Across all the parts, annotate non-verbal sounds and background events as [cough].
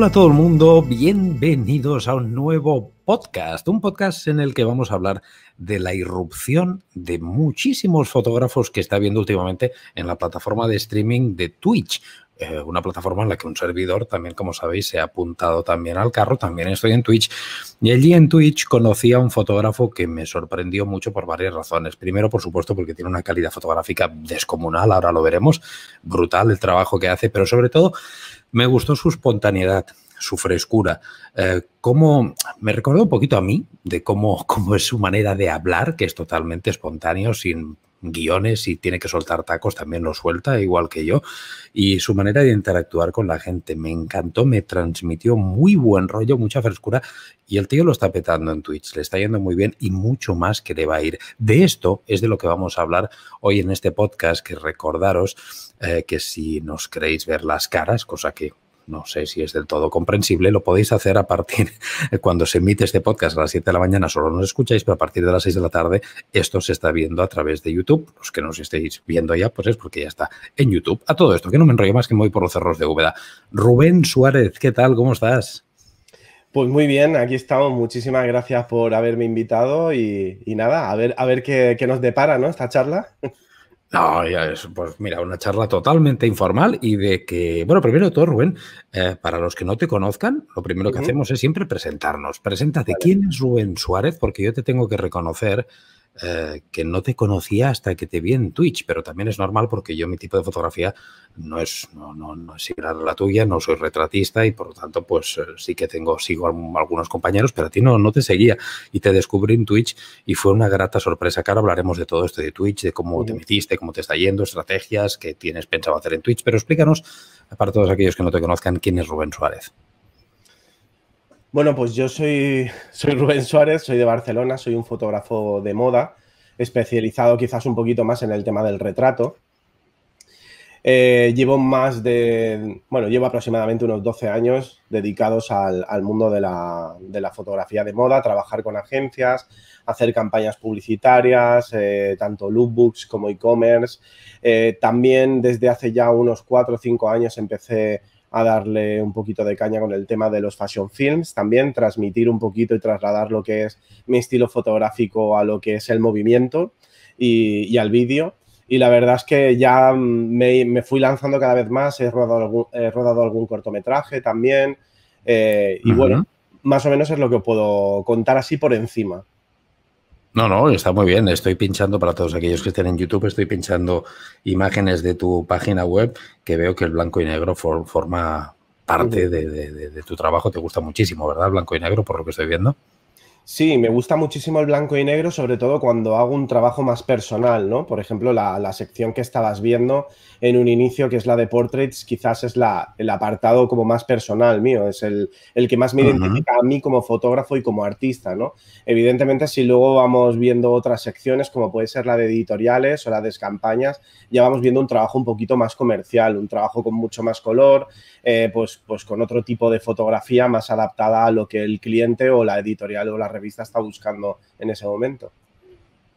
Hola a todo el mundo, bienvenidos a un nuevo podcast, un podcast en el que vamos a hablar de la irrupción de muchísimos fotógrafos que está viendo últimamente en la plataforma de streaming de Twitch. Eh, una plataforma en la que un servidor también, como sabéis, se ha apuntado también al carro, también estoy en Twitch. Y allí en Twitch conocí a un fotógrafo que me sorprendió mucho por varias razones. Primero, por supuesto, porque tiene una calidad fotográfica descomunal, ahora lo veremos, brutal el trabajo que hace, pero sobre todo me gustó su espontaneidad, su frescura, eh, cómo me recordó un poquito a mí de cómo, cómo es su manera de hablar, que es totalmente espontáneo, sin guiones y tiene que soltar tacos, también lo suelta, igual que yo. Y su manera de interactuar con la gente me encantó, me transmitió muy buen rollo, mucha frescura. Y el tío lo está petando en Twitch, le está yendo muy bien y mucho más que le va a ir. De esto es de lo que vamos a hablar hoy en este podcast, que recordaros eh, que si nos queréis ver las caras, cosa que no sé si es del todo comprensible, lo podéis hacer a partir, [laughs] cuando se emite este podcast a las 7 de la mañana, solo nos escucháis, pero a partir de las 6 de la tarde esto se está viendo a través de YouTube. Los que nos estéis viendo ya, pues es porque ya está en YouTube. A todo esto, que no me enrollo más que me voy por los cerros de Úbeda. Rubén Suárez, ¿qué tal? ¿Cómo estás? Pues muy bien, aquí estamos. Muchísimas gracias por haberme invitado y, nada, a ver, a ver qué, qué nos depara, ¿no? Esta charla. [laughs] No, ya es, pues mira, una charla totalmente informal y de que, bueno, primero de todo, Rubén, eh, para los que no te conozcan, lo primero que hacemos es siempre presentarnos. Preséntate, ¿quién es Rubén Suárez? Porque yo te tengo que reconocer eh, que no te conocía hasta que te vi en Twitch, pero también es normal porque yo mi tipo de fotografía no es, no, no, no es similar a la tuya, no soy retratista y por lo tanto pues eh, sí que tengo, sigo a algunos compañeros, pero a ti no, no te seguía y te descubrí en Twitch y fue una grata sorpresa. Que ahora hablaremos de todo esto de Twitch, de cómo te metiste, cómo te está yendo, estrategias que tienes pensado hacer en Twitch, pero explícanos, para todos aquellos que no te conozcan, quién es Rubén Suárez. Bueno, pues yo soy, soy Rubén Suárez, soy de Barcelona, soy un fotógrafo de moda, especializado quizás un poquito más en el tema del retrato. Eh, llevo más de, bueno, llevo aproximadamente unos 12 años dedicados al, mundo de la, fotografía de moda, trabajar con agencias, hacer campañas publicitarias, eh, tanto lookbooks como e-commerce. Eh, también desde hace ya unos 4 o 5 años empecé a darle un poquito de caña con el tema de los fashion films, también transmitir un poquito y trasladar lo que es mi estilo fotográfico a lo que es el movimiento y, al vídeo. Y la verdad es que ya me, fui lanzando cada vez más, he rodado algún, he rodado algún cortometraje también. Eh, y bueno, más o menos es lo que puedo contar así por encima. No, no, está muy bien. Estoy pinchando para todos aquellos que estén en YouTube, estoy pinchando imágenes de tu página web que veo que el blanco y negro forma parte de, tu trabajo. Te gusta muchísimo, ¿verdad? Blanco y negro, por lo que estoy viendo. Sí, me gusta muchísimo el blanco y negro, sobre todo cuando hago un trabajo más personal, ¿no? Por ejemplo, la, sección que estabas viendo en un inicio, que es la de portraits, quizás es la, el apartado como más personal mío, es el, que más me identifica a mí como fotógrafo y como artista, ¿no? Evidentemente, si luego vamos viendo otras secciones, como puede ser la de editoriales o la de campañas, ya vamos viendo un trabajo un poquito más comercial, un trabajo con mucho más color, eh, pues, pues con otro tipo de fotografía más adaptada a lo que el cliente o la editorial o la revista está buscando en ese momento.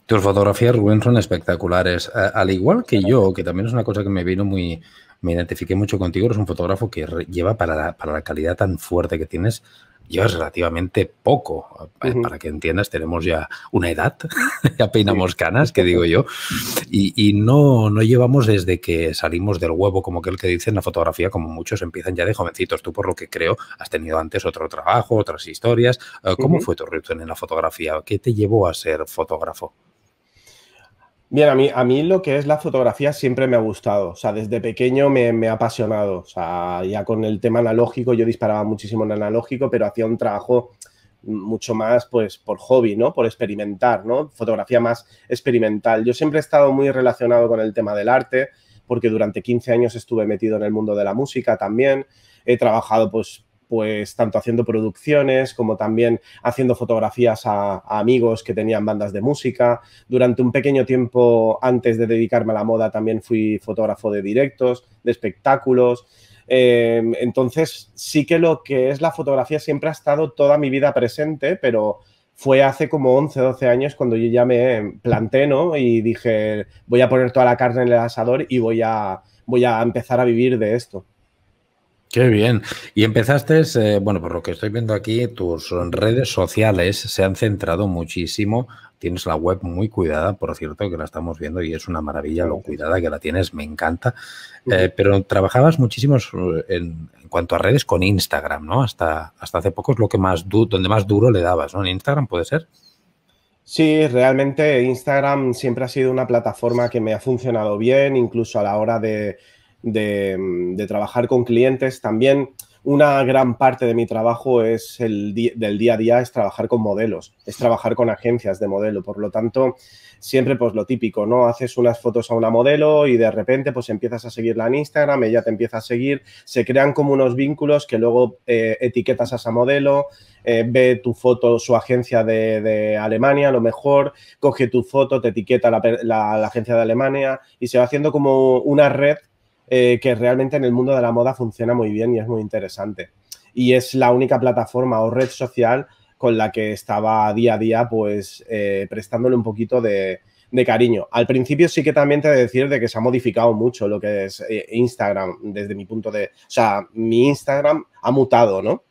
Tus fotografías, Rubén, son espectaculares. Al igual que yo, que también es una cosa que me vino muy, me identifiqué mucho contigo, eres un fotógrafo que lleva para para la calidad tan fuerte que tienes, llevas relativamente poco. Eh, para que entiendas, tenemos ya una edad, [laughs] ya peinamos canas, que digo yo, y, no, no llevamos desde que salimos del huevo, como que el que dice en la fotografía, como muchos empiezan ya de jovencitos. Tú, por lo que creo, has tenido antes otro trabajo, otras historias. Eh, ¿Cómo fue tu reto en la fotografía? ¿Qué te llevó a ser fotógrafo? Bien, a mí, a mí lo que es la fotografía siempre me ha gustado. O sea, desde pequeño me, ha apasionado. O sea, ya con el tema analógico, yo disparaba muchísimo en analógico, pero hacía un trabajo mucho más, pues, por hobby, ¿no? Por experimentar, ¿no? Fotografía más experimental. Yo siempre he estado muy relacionado con el tema del arte, porque durante 15 años estuve metido en el mundo de la música también. He trabajado, pues, pues tanto haciendo producciones como también haciendo fotografías a, amigos que tenían bandas de música. Durante un pequeño tiempo antes de dedicarme a la moda también fui fotógrafo de directos, de espectáculos. Em, entonces sí que lo que es la fotografía siempre ha estado toda mi vida presente, pero fue hace como 11, 12 años cuando yo ya me planté, ¿no? Y dije, voy a poner toda la carne en el asador y voy a, voy a empezar a vivir de esto. Qué bien. Y empezaste, eh, bueno, por lo que estoy viendo aquí, tus redes sociales se han centrado muchísimo. Tienes la web muy cuidada, por cierto, que la estamos viendo y es una maravilla lo cuidada que la tienes, me encanta. Eh, pero trabajabas muchísimo en, cuanto a redes con Instagram, ¿no? Hasta, hasta hace poco es lo que más donde más duro le dabas, ¿no? En Instagram puede ser. Sí, realmente Instagram siempre ha sido una plataforma que me ha funcionado bien, incluso a la hora de, de, trabajar con clientes. También una gran parte de mi trabajo es el del día a día es trabajar con modelos, es trabajar con agencias de modelo. Por lo tanto, siempre pues lo típico, ¿no? Haces unas fotos a una modelo y de repente pues empiezas a seguirla en Instagram, ella te empieza a seguir, se crean como unos vínculos que luego eh, etiquetas a esa modelo, eh, ve tu foto su agencia de, Alemania, a lo mejor coge tu foto, te etiqueta la agencia de Alemania y se va haciendo como una red eh, que realmente en el mundo de la moda funciona muy bien y es muy interesante. Y es la única plataforma o red social con la que estaba día a día, pues eh, prestándole un poquito de, cariño. Al principio sí que también te he de decir de que se ha modificado mucho lo que es eh, Instagram desde mi punto de... O sea, mi Instagram ha mutado, ¿no?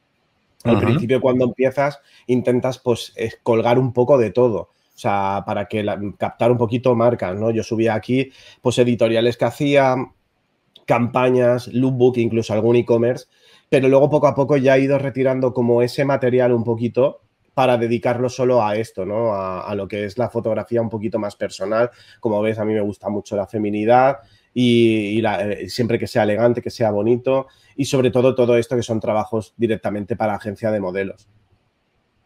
Al principio cuando empiezas intentas pues colgar un poco de todo. O sea, para que captar un poquito marcas, ¿no? Yo subía aquí pues editoriales que hacía, campañas, lookbook, incluso algún e-commerce, pero luego poco a poco ya he ido retirando como ese material un poquito para dedicarlo solo a esto, ¿no? A, lo que es la fotografía un poquito más personal. Como ves, a mí me gusta mucho la feminidad y, eh, siempre que sea elegante, que sea bonito y sobre todo todo esto que son trabajos directamente para agencia de modelos.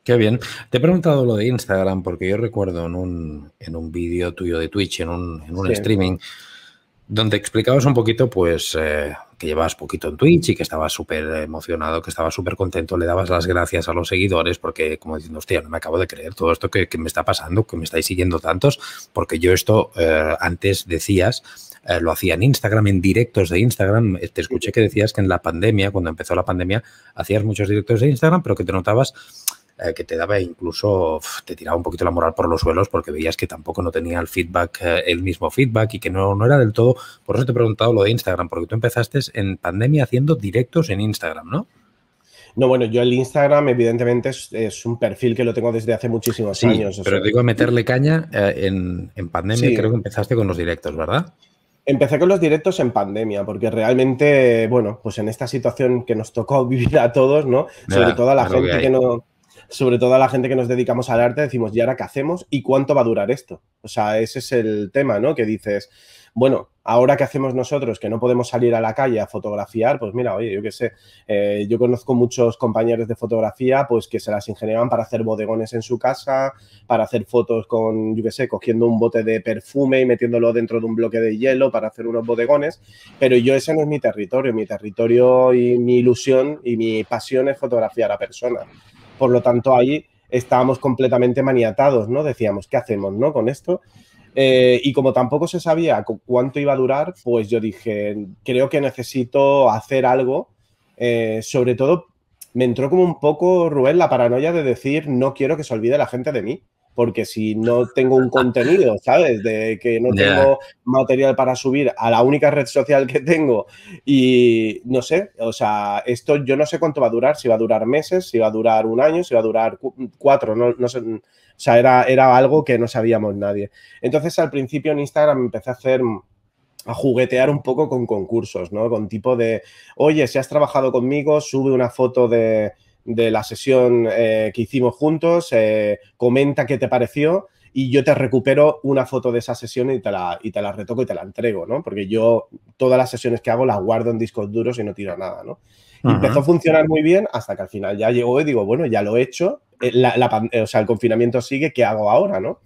Qué bien. Te he preguntado lo de Instagram porque yo recuerdo en un, en un vídeo tuyo de Twitch, en un, en un streaming, donde explicabas un poquito, pues, eh, que llevabas poquito en Twitch y que estabas súper emocionado, que estabas súper contento, le dabas las gracias a los seguidores porque, como diciendo, hostia, no me acabo de creer todo esto que, me está pasando, que me estáis siguiendo tantos, porque yo esto eh, antes decías, eh, lo hacía en Instagram, en directos de Instagram. Te escuché que decías que en la pandemia, cuando empezó la pandemia, hacías muchos directos de Instagram, pero que te notabas eh, que te daba incluso, te tiraba un poquito la moral por los suelos porque veías que tampoco no tenía el feedback, eh, el mismo feedback y que no, no era del todo. Por eso te he preguntado lo de Instagram, porque tú empezaste en pandemia haciendo directos en Instagram, ¿no? No, bueno, yo el Instagram evidentemente es, un perfil que lo tengo desde hace muchísimos años. pero digo meterle caña eh, en, pandemia, creo que empezaste con los directos, ¿verdad? Empecé con los directos en pandemia, porque realmente, bueno, pues en esta situación que nos tocó [laughs] vivir a todos, ¿no? Sobre todo a la gente que no sobre todo a la gente que nos dedicamos al arte, decimos, ¿y ahora qué hacemos? ¿Y cuánto va a durar esto? O sea, ese es el tema, ¿no? Que dices, bueno, ahora qué hacemos nosotros, que no podemos salir a la calle a fotografiar, pues mira, oye, yo qué sé, eh, yo conozco muchos compañeros de fotografía, pues que se las ingeniaban para hacer bodegones en su casa, para hacer fotos con, yo qué sé, cogiendo un bote de perfume y metiéndolo dentro de un bloque de hielo para hacer unos bodegones, pero yo ese no es mi territorio, mi territorio y mi ilusión y mi pasión es fotografiar a personas. Por lo tanto, ahí estábamos completamente maniatados, ¿no? Decíamos, ¿qué hacemos, no? Con esto. Eh, y como tampoco se sabía cuánto iba a durar, pues yo dije, creo que necesito hacer algo. Eh, sobre todo, me entró como un poco, Rubén, la paranoia de decir, no quiero que se olvide la gente de mí porque si no tengo un contenido, ¿sabes? De que no tengo material para subir a la única red social que tengo y no sé, o sea, esto yo no sé cuánto va a durar, si va a durar meses, si va a durar un año, si va a durar cuatro, no, no sé. O sea, era, era algo que no sabíamos nadie. Entonces, al principio en Instagram empecé a hacer a juguetear un poco con concursos, ¿no? Con tipo de, oye, si has trabajado conmigo, sube una foto de, de la sesión eh, que hicimos juntos, eh, comenta qué te pareció y yo te recupero una foto de esa sesión y te, la, y te la retoco y te la entrego, ¿no? Porque yo todas las sesiones que hago las guardo en discos duros y no tiro nada, ¿no? Y empezó a funcionar muy bien hasta que al final ya llegó y digo, bueno, ya lo he hecho, eh, o sea, el confinamiento sigue, ¿qué hago ahora, no?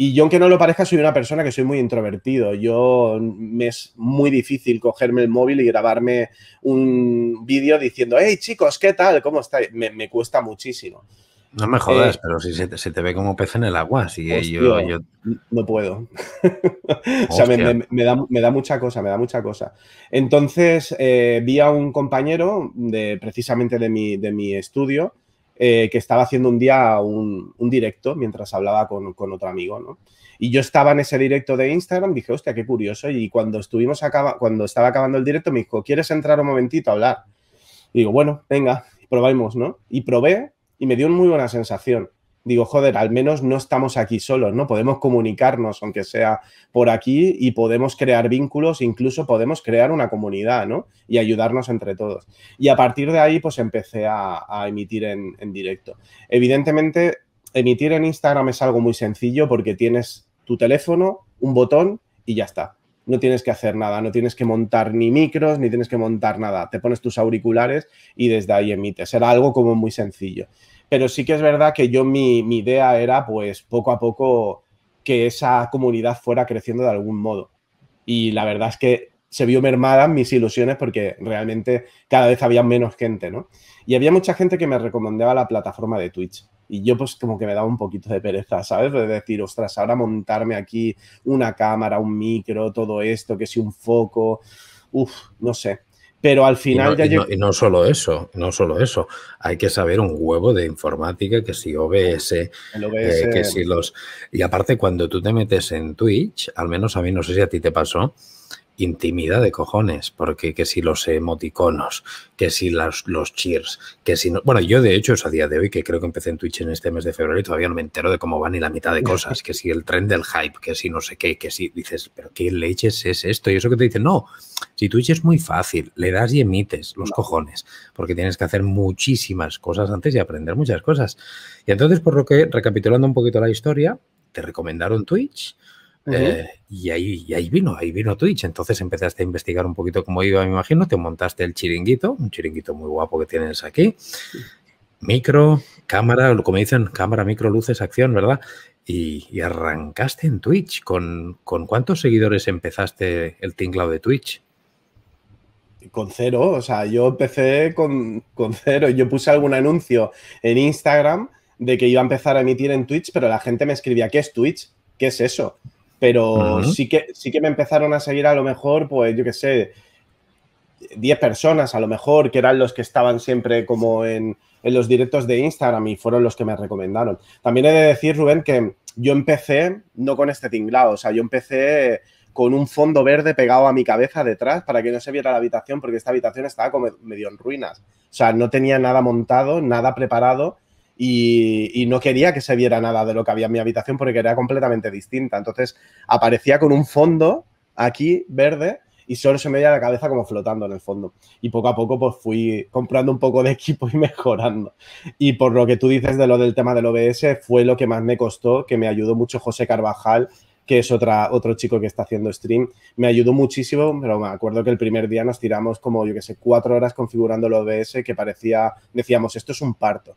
Y yo, aunque no lo parezca, soy una persona que soy muy introvertido. Yo me es muy difícil cogerme el móvil y grabarme un vídeo diciendo, hey chicos, ¿qué tal? ¿Cómo estáis? Me, cuesta muchísimo. No me jodas, eh, pero si se te, ve como pez en el agua, si yo, No puedo. [laughs] o sea, me, da, mucha cosa, me da mucha cosa. Entonces, eh, vi a un compañero de, precisamente de mi, de mi estudio eh, que estaba haciendo un día un, directo mientras hablaba con, otro amigo, ¿no? Y yo estaba en ese directo de Instagram, dije, hostia, qué curioso. Y cuando estuvimos acaba, cuando estaba acabando el directo, me dijo, ¿quieres entrar un momentito a hablar? digo, bueno, venga, probamos, ¿no? Y probé y me dio una muy buena sensación. Digo, joder, al menos no estamos aquí solos, ¿no? Podemos comunicarnos, aunque sea por aquí, y podemos crear vínculos, incluso podemos crear una comunidad, ¿no? Y ayudarnos entre todos. Y a partir de ahí, pues empecé a, emitir en, en directo. Evidentemente, emitir en Instagram es algo muy sencillo porque tienes tu teléfono, un botón y ya está no tienes que hacer nada, no tienes que montar ni micros, ni tienes que montar nada. Te pones tus auriculares y desde ahí emites. Era algo como muy sencillo. Pero sí que es verdad que yo mi, idea era pues poco a poco que esa comunidad fuera creciendo de algún modo. Y la verdad es que se vio mermada mis ilusiones porque realmente cada vez había menos gente, ¿no? Y había mucha gente que me recomendaba la plataforma de Twitch. Y yo pues como que me daba un poquito de pereza, ¿sabes? De decir, ostras, ahora montarme aquí una cámara, un micro, todo esto, que si un foco, uff, no sé. Pero al final ya y no, solo eso, no solo eso. Hay que saber un huevo de informática, que si OBS, eh, que si los... Y aparte, cuando tú te metes en Twitch, al menos a mí no sé si a ti te pasó, intimidad de cojones, porque que si los emoticonos, que si los, los cheers, que si no... Bueno, yo de hecho es a día de hoy, que creo que empecé en Twitch en este mes de febrero y todavía no me entero de cómo van ni la mitad de cosas, que si el tren del hype, que si no sé qué, que si dices, pero ¿qué leches es esto? Y eso que te dicen, no, si Twitch es muy fácil, le das y emites los cojones, porque tienes que hacer muchísimas cosas antes y aprender muchas cosas. Y entonces, por lo que, recapitulando un poquito la historia, te recomendaron Twitch, eh, y, ahí, ahí vino, ahí vino Twitch. Entonces empezaste a investigar un poquito cómo iba, me imagino. Te montaste el chiringuito, un chiringuito muy guapo que tienes aquí. Micro, cámara, como dicen, cámara, micro, luces, acción, ¿verdad? Y, arrancaste en Twitch. ¿Con, ¿Con cuántos seguidores empezaste el tinglado de Twitch? Con cero, o sea, yo empecé con, con cero. Yo puse algún anuncio en Instagram de que iba a empezar a emitir en Twitch, pero la gente me escribía, ¿qué es Twitch? ¿Qué es eso? Pero sí, que, sí que me empezaron a seguir a lo mejor, pues yo qué sé, 10 personas a lo mejor, que eran los que estaban siempre como en, en, los directos de Instagram y fueron los que me recomendaron. También he de decir, Rubén, que yo empecé no con este tinglado, o sea, yo empecé con un fondo verde pegado a mi cabeza detrás para que no se viera la habitación, porque esta habitación estaba como medio en ruinas. O sea, no tenía nada montado, nada preparado y, no quería que se viera nada de lo que había en mi habitación porque era completamente distinta. Entonces aparecía con un fondo aquí verde y solo se me veía la cabeza como flotando en el fondo. Y poco a poco pues fui comprando un poco de equipo y [laughs] mejorando. Y por lo que tú dices de lo del tema del OBS, fue lo que más me costó, que me ayudó mucho José Carvajal, que es otra, otro chico que está haciendo stream. Me ayudó muchísimo, pero me acuerdo que el primer día nos tiramos como, yo que sé, cuatro horas configurando el OBS que parecía, decíamos, esto es un parto.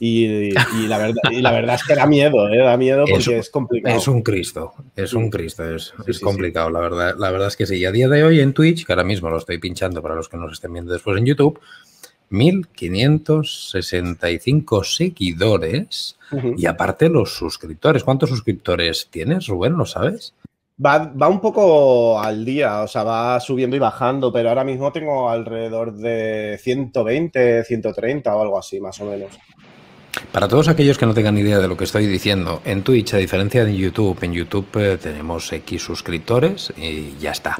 Y, la verdad, y la verdad es que da miedo, ¿eh? da miedo porque es, complicado. Es un Cristo, es un Cristo, es, complicado, La, verdad, la verdad es que sí. Y a día de hoy en Twitch, que ahora mismo lo estoy pinchando para los que nos estén viendo después en YouTube, 1565 seguidores y aparte los suscriptores. ¿Cuántos suscriptores tienes, Rubén? ¿Lo sabes? Va, va, un poco al día, o sea, va subiendo y bajando, pero ahora mismo tengo alrededor de 120, 130 o algo así, más o menos. Para todos aquellos que no tengan idea de lo que estoy diciendo, en Twitch, a diferencia de YouTube, en YouTube eh, tenemos X suscriptores y ya está.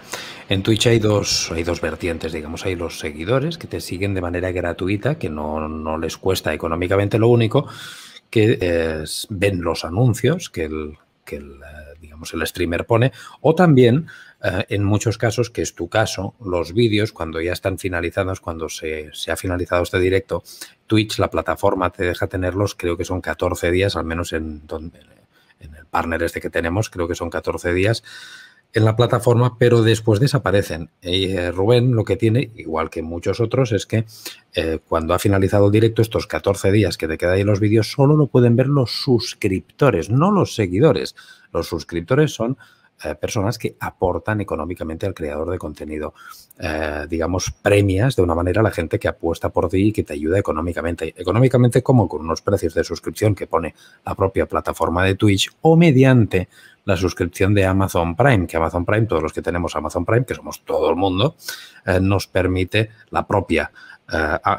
En Twitch hay dos, hay dos vertientes, digamos, hay los seguidores que te siguen de manera gratuita, que no, les cuesta económicamente. Lo único, que ven los anuncios que el, que el, eh, digamos, el streamer pone, o también eh, en muchos casos, que es tu caso, los vídeos, cuando ya están finalizados, cuando se, ha finalizado este directo, Twitch, la plataforma, te deja tenerlos, creo que son 14 días, al menos en, donde, en el partner este que tenemos, creo que son 14 días en la plataforma, pero después desaparecen. Eh, Rubén lo que tiene, igual que muchos otros, es que eh, cuando ha finalizado el directo, estos 14 días que te quedan ahí los vídeos, solo lo pueden ver los suscriptores, no los seguidores. Los suscriptores son eh, personas que aportan económicamente al creador de contenido. Eh, digamos, premias de una manera a la gente que apuesta por ti y que te ayuda económicamente. Económicamente como con unos precios de suscripción que pone la propia plataforma de Twitch o mediante la suscripción de Amazon Prime, que Amazon Prime, todos los que tenemos Amazon Prime, que somos todo el mundo, eh, nos permite la propia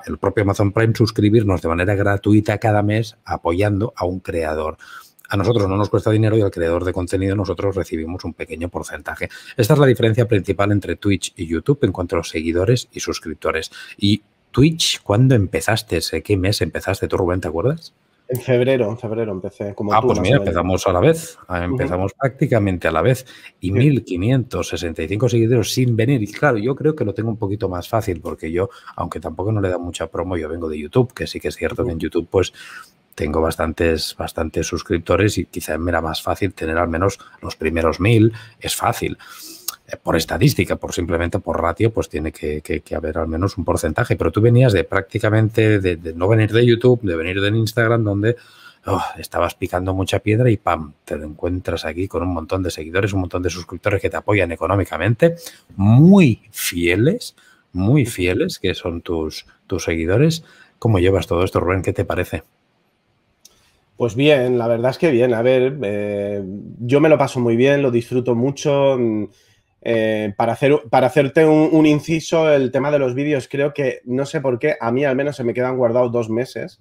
el propio Amazon Prime suscribirnos de manera gratuita cada mes apoyando a un creador a nosotros no nos cuesta dinero y al creador de contenido nosotros recibimos un pequeño porcentaje. Esta es la diferencia principal entre Twitch y YouTube en cuanto a los seguidores y suscriptores. Y Twitch, ¿cuándo empezaste? ¿Qué mes empezaste tú, Rubén? ¿Te acuerdas? En febrero, en febrero empecé. Como ah, pues mira, empezamos a la vez. Ah, empezamos prácticamente a la vez. Y 1565 seguidores sin venir. Y claro, yo creo que lo tengo un poquito más fácil porque yo, aunque tampoco no le da mucha promo, yo vengo de YouTube, que sí que es cierto que en YouTube, pues tengo bastantes, bastantes suscriptores y quizá me era más fácil tener al menos los primeros mil. Es fácil. Eh, por estadística, por simplemente por ratio, pues tiene que, haber al menos un porcentaje. Pero tú venías de prácticamente, de, no venir de YouTube, de venir de Instagram, donde oh, estabas picando mucha piedra y ¡pam! Te encuentras aquí con un montón de seguidores, un montón de suscriptores que te apoyan económicamente, muy fieles, muy fieles, que son tus, tus seguidores. ¿Cómo llevas todo esto, Rubén? ¿Qué te parece? Pues bien, la verdad es que bien. A ver, eh, yo me lo paso muy bien, lo disfruto mucho. Eh, para, hacer, para hacerte un, inciso, el tema de los vídeos, creo que no sé por qué, a mí al menos se me quedan guardados dos meses.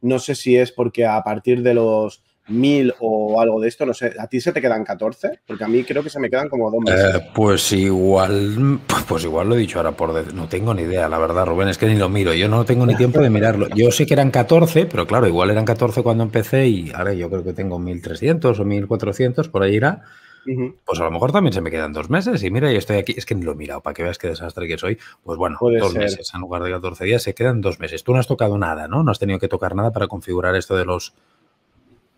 No sé si es porque a partir de los mil o algo de esto, no sé, ¿a ti se te quedan 14? Porque a mí creo que se me quedan como dos meses. Eh, pues igual, pues igual lo he dicho ahora por no tengo ni idea, la verdad, Rubén, es que ni lo miro, yo no tengo ni tiempo de mirarlo. Yo sé que eran 14, pero claro, igual eran 14 cuando empecé y ahora yo creo que tengo 1300 o 1400, por ahí irá. Pues a lo mejor también se me quedan dos meses y mira, yo estoy aquí, es que ni lo he mirado para que veas qué desastre que soy. Pues bueno, dos meses en lugar de 14 días se quedan dos meses. Tú no has tocado nada, ¿no? No has tenido que tocar nada para configurar esto de los...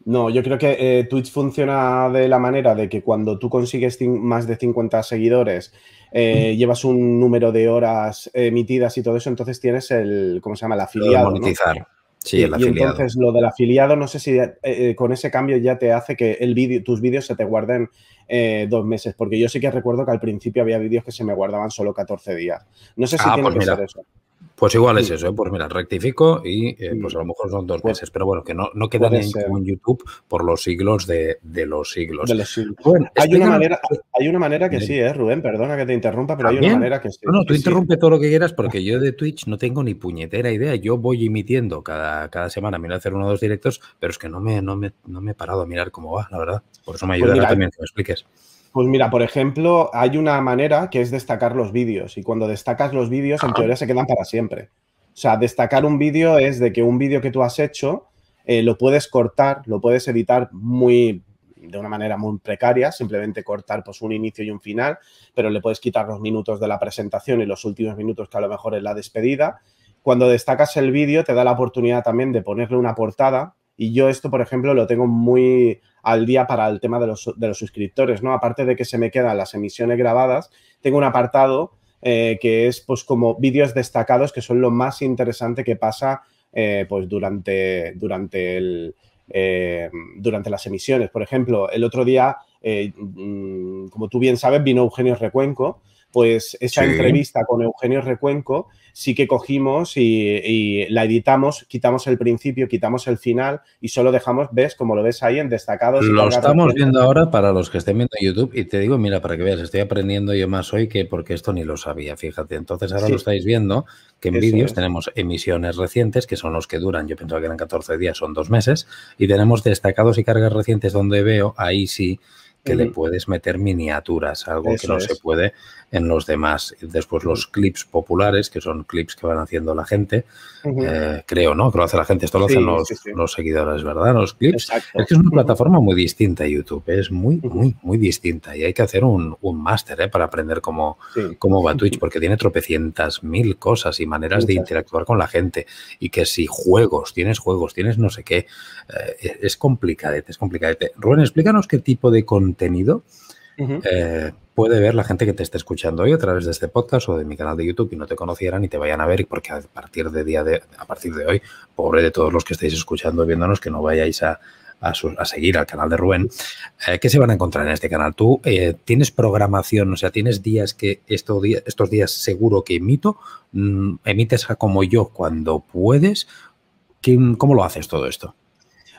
No, yo creo que eh, Twitch funciona de la manera de que cuando tú consigues más de 50 seguidores, eh, llevas un número de horas emitidas y todo eso, entonces tienes el, ¿cómo se llama? El afiliado. Monetizar. Sí, el y, entonces lo del afiliado, no sé si eh, con ese cambio ya te hace que el vídeo, tus vídeos se te guarden eh, dos meses, porque yo sí que recuerdo que al principio había vídeos que se me guardaban solo 14 días. No sé si ah, tiene pues que ser eso. Pues igual es eso, ¿eh? pues mira, rectifico y eh, pues a lo mejor son dos meses, pero bueno, que no, no quedan en, YouTube por los siglos de, los siglos. hay, una manera, hay una manera que sí, ¿eh, Rubén? Perdona que te interrumpa, pero hay una manera que sí. No, no, tú interrumpe todo lo que quieras porque yo de Twitch no tengo ni puñetera idea. Yo voy emitiendo cada, cada semana, mira hacer uno o dos directos, pero es que no me, no, me, no me he parado a mirar cómo va, la verdad. Por eso me pues ayuda también que me expliques. Pues mira, por ejemplo, hay una manera que es destacar los vídeos y cuando destacas los vídeos, en teoría se quedan para siempre. O sea, destacar un vídeo es de que un vídeo que tú has hecho eh, lo puedes cortar, lo puedes editar muy de una manera muy precaria, simplemente cortar pues un inicio y un final, pero le puedes quitar los minutos de la presentación y los últimos minutos que a lo mejor es la despedida. Cuando destacas el vídeo te da la oportunidad también de ponerle una portada y yo esto, por ejemplo, lo tengo muy al día para el tema de los, de los suscriptores, ¿no? Aparte de que se me quedan las emisiones grabadas, tengo un apartado eh, que es pues como vídeos destacados que son lo más interesante que pasa eh, pues durante, durante, el, eh, durante las emisiones. Por ejemplo, el otro día, mm, como tú bien sabes, vino Eugenio Recuenco, pues esa entrevista con Eugenio Recuenco sí que cogimos y, la editamos, quitamos el principio, quitamos el final y solo dejamos, ves, como lo ves ahí en destacados. Lo estamos viendo ahora para los que estén viendo YouTube y te digo, mira, para que veas, estoy aprendiendo yo más hoy que porque esto ni lo sabía, fíjate. Entonces ahora lo estáis viendo que en vídeos tenemos emisiones recientes que son los que duran, yo pensaba que eran 14 días, son dos meses, y tenemos destacados y cargas recientes donde veo, ahí sí, que le puedes meter miniaturas, algo que no se puede en los demás. Después los clips populares, que son clips que van haciendo la gente, eh, creo, ¿no? Que lo hace la gente, esto lo hacen los, seguidores, ¿verdad? Los clips. Es que es una plataforma muy distinta YouTube, es muy, muy, muy distinta. Y hay que hacer un, un máster ¿eh? para aprender cómo, cómo va Twitch, porque tiene tropecientas mil cosas y maneras de interactuar con la gente. Y que si juegos, tienes juegos, tienes no sé qué, eh, es complicadete, es complicadete. Rubén, explícanos qué tipo de contenido eh, puede ver la gente que te esté escuchando hoy a través de este podcast o de mi canal de YouTube y no te conocieran y te vayan a ver, porque a partir de día de, a partir de hoy, pobre de todos los que estéis escuchando viéndonos, que no vayáis a, a, seguir al canal de Rubén, eh, ¿qué se van a encontrar en este canal? ¿Tú eh, tienes programación, o sea, tienes días que estos días, estos días seguro que emito, mm, emites como yo cuando puedes? ¿Cómo lo haces todo esto?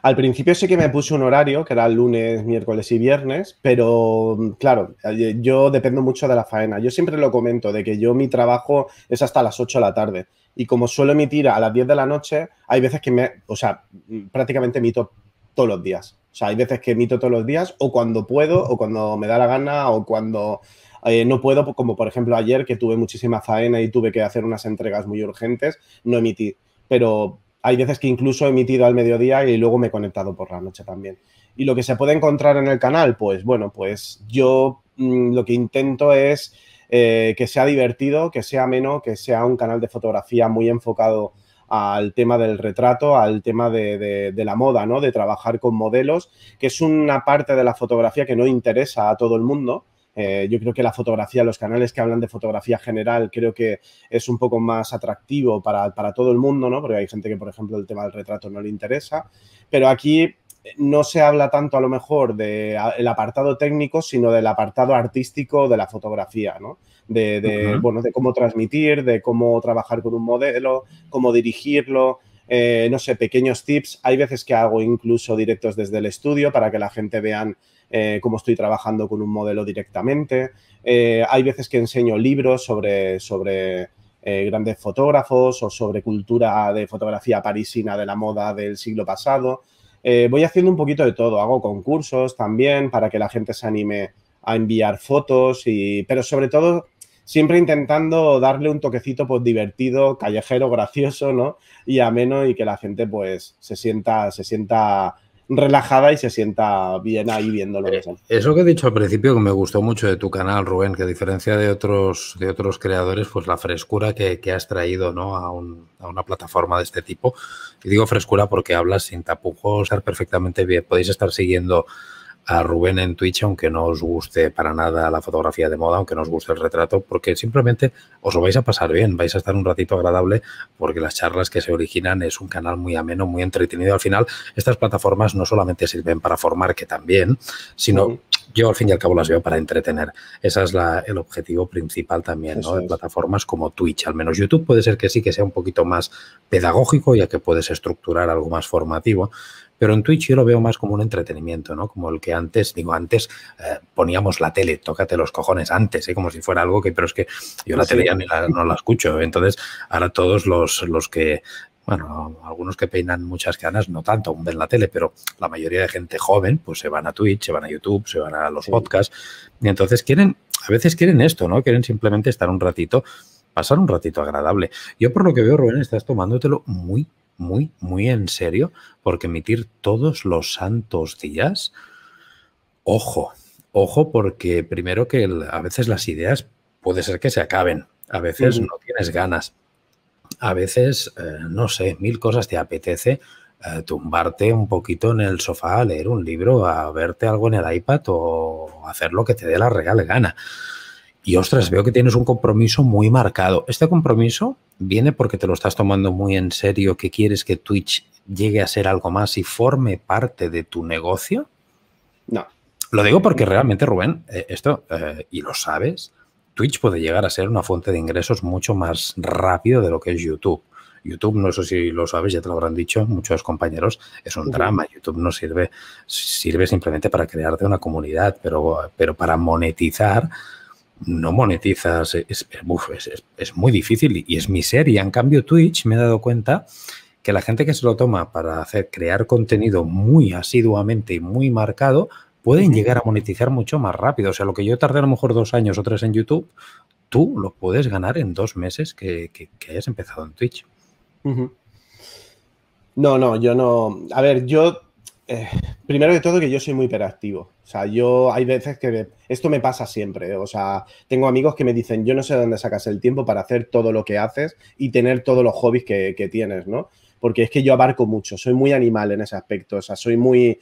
Al principio sí que me puse un horario, que era lunes, miércoles y viernes, pero claro, yo dependo mucho de la faena. Yo siempre lo comento, de que yo mi trabajo es hasta las 8 de la tarde. Y como suelo emitir a las 10 de la noche, hay veces que me, o sea, prácticamente emito todos los días. O sea, hay veces que emito todos los días o cuando puedo o cuando me da la gana o cuando Eh, no puedo, como por ejemplo ayer, que tuve muchísima faena y tuve que hacer unas entregas muy urgentes, no emití. Pero hay veces que incluso he emitido al mediodía y luego me he conectado por la noche también. Y lo que se puede encontrar en el canal, pues bueno, pues yo mm, lo que intento es eh, que sea divertido, que sea ameno, que sea un canal de fotografía muy enfocado al tema del retrato, al tema de, la moda, ¿no? De trabajar con modelos, que es una parte de la fotografía que no interesa a todo el mundo. Eh, yo creo que la fotografía, los canales que hablan de fotografía general, creo que es un poco más atractivo para, para todo el mundo, ¿no? Porque hay gente que, por ejemplo, el tema del retrato no le interesa. Pero aquí no se habla tanto a lo mejor del apartado técnico, sino del apartado artístico de la fotografía, ¿no? De, bueno, de cómo transmitir, de cómo trabajar con un modelo, cómo dirigirlo, eh, no sé, pequeños tips. Hay veces que hago incluso directos desde el estudio para que la gente vean eh, cómo estoy trabajando con un modelo directamente. Eh, hay veces que enseño libros sobre, sobre grandes fotógrafos o sobre cultura de fotografía parisina de la moda del siglo pasado. Eh, voy haciendo un poquito de todo, hago concursos también para que la gente se anime a enviar fotos, y, pero sobre todo siempre intentando darle un toquecito pues divertido, callejero, [laughs] gracioso, ¿no? Y ameno y que la gente pues se sienta, se sienta relajada y se sienta bien ahí viéndolo. Eh, eso que he dicho al principio que me gustó mucho de tu canal, Rubén, que a diferencia de otros, de otros creadores, pues la frescura que, has traído ¿no? a, una plataforma de este tipo. Y digo frescura porque hablas sin tapujos, perfectamente bien. Podéis estar siguiendo a Rubén en Twitch, aunque no os guste para nada la fotografía de moda, aunque no os guste el retrato, porque simplemente os lo vais a pasar bien, vais a estar un ratito agradable, porque las charlas que se originan es un canal muy ameno, muy entretenido. Al final, estas plataformas no solamente sirven para formar, que también, sino yo al fin y al cabo las veo para entretener. Ese es el objetivo principal también, ¿no? De plataformas como Twitch, al menos YouTube puede ser que sí que sea un poquito más pedagógico, ya que puedes estructurar algo más formativo, pero en Twitch yo lo veo más como un entretenimiento, ¿no? Como el que antes, digo, antes eh, poníamos la tele, tócate los cojones antes, ¿eh? como si fuera algo que, pero es que yo la tele ya ni no la escucho. Entonces, ahora todos los, los que bueno, algunos que peinan muchas canas, no tanto, aún ven la tele, pero la mayoría de gente joven, pues se van a Twitch, se van a YouTube, se van a los podcasts, y entonces quieren, a veces quieren esto, ¿no? Quieren simplemente estar un ratito, pasar un ratito agradable. Yo por lo que veo, Rubén, estás tomándotelo muy, muy, muy en serio, porque emitir todos los santos días, ojo, ojo, porque primero que a veces las ideas puede ser que se acaben, a veces no tienes ganas, a veces, eh, no sé, mil cosas te apetece eh, tumbarte un poquito en el sofá a leer un libro, a verte algo en el iPad o hacer lo que te dé la real gana. Y ostras, veo que tienes un compromiso muy marcado. ¿Este compromiso viene porque te lo estás tomando muy en serio, que quieres que Twitch llegue a ser algo más y forme parte de tu negocio? No. Lo digo porque realmente, Rubén, eh, esto, eh, y lo sabes, Twitch puede llegar a ser una fuente de ingresos mucho más rápido de lo que es YouTube. YouTube, no sé si lo sabes, ya te lo habrán dicho muchos compañeros, es un drama. YouTube no sirve, sirve simplemente para crearte una comunidad, pero, pero para monetizar no monetizas, es, es, muy difícil y es miseria. En cambio, Twitch me he dado cuenta que la gente que se lo toma para hacer crear contenido muy asiduamente y muy marcado, pueden llegar a monetizar mucho más rápido. O sea, lo que yo tardé a lo mejor dos años o tres en YouTube, tú lo puedes ganar en dos meses que, que, hayas empezado en Twitch. No, no, yo no. A ver, yo eh, primero de todo que yo soy muy hiperactivo. O sea, yo hay veces que esto me pasa siempre. O sea, tengo amigos que me dicen, yo no sé dónde sacas el tiempo para hacer todo lo que haces y tener todos los hobbies que, tienes, ¿no? Porque es que yo abarco mucho, soy muy animal en ese aspecto. O sea, soy muy,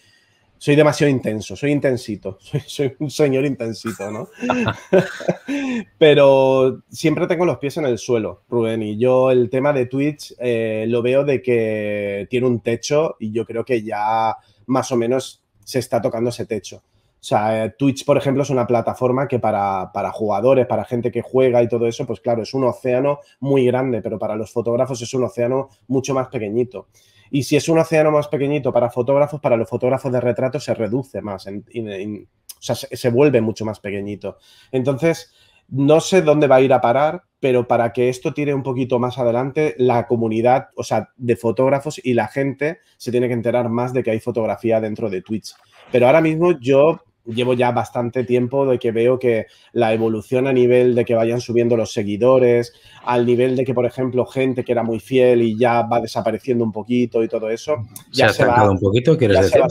soy demasiado intenso, soy intensito, [laughs] soy, un señor intensito, ¿no? [laughs] Pero siempre tengo los pies en el suelo, Rubén, y yo el tema de Twitch eh, lo veo de que tiene un techo y yo creo que ya más o menos se está tocando ese techo. O sea, eh, Twitch, por ejemplo, es una plataforma que para, jugadores, para gente que juega y todo eso, pues claro, es un océano muy grande, pero para los fotógrafos es un océano mucho más pequeñito. Y si es un océano más pequeñito para fotógrafos, para los fotógrafos de retrato se reduce más, o sea, se, vuelve mucho más pequeñito. Entonces, no sé dónde va a ir a parar, pero para que esto tire un poquito más adelante, la comunidad, o sea, de fotógrafos y la gente se tiene que enterar más de que hay fotografía dentro de Twitch. Pero ahora mismo yo llevo ya bastante tiempo de que veo que la evolución a nivel de que vayan subiendo los seguidores, al nivel de que, por ejemplo, gente que era muy fiel y ya va desapareciendo un poquito y todo eso, ya se, ha un poquito, quieres decir.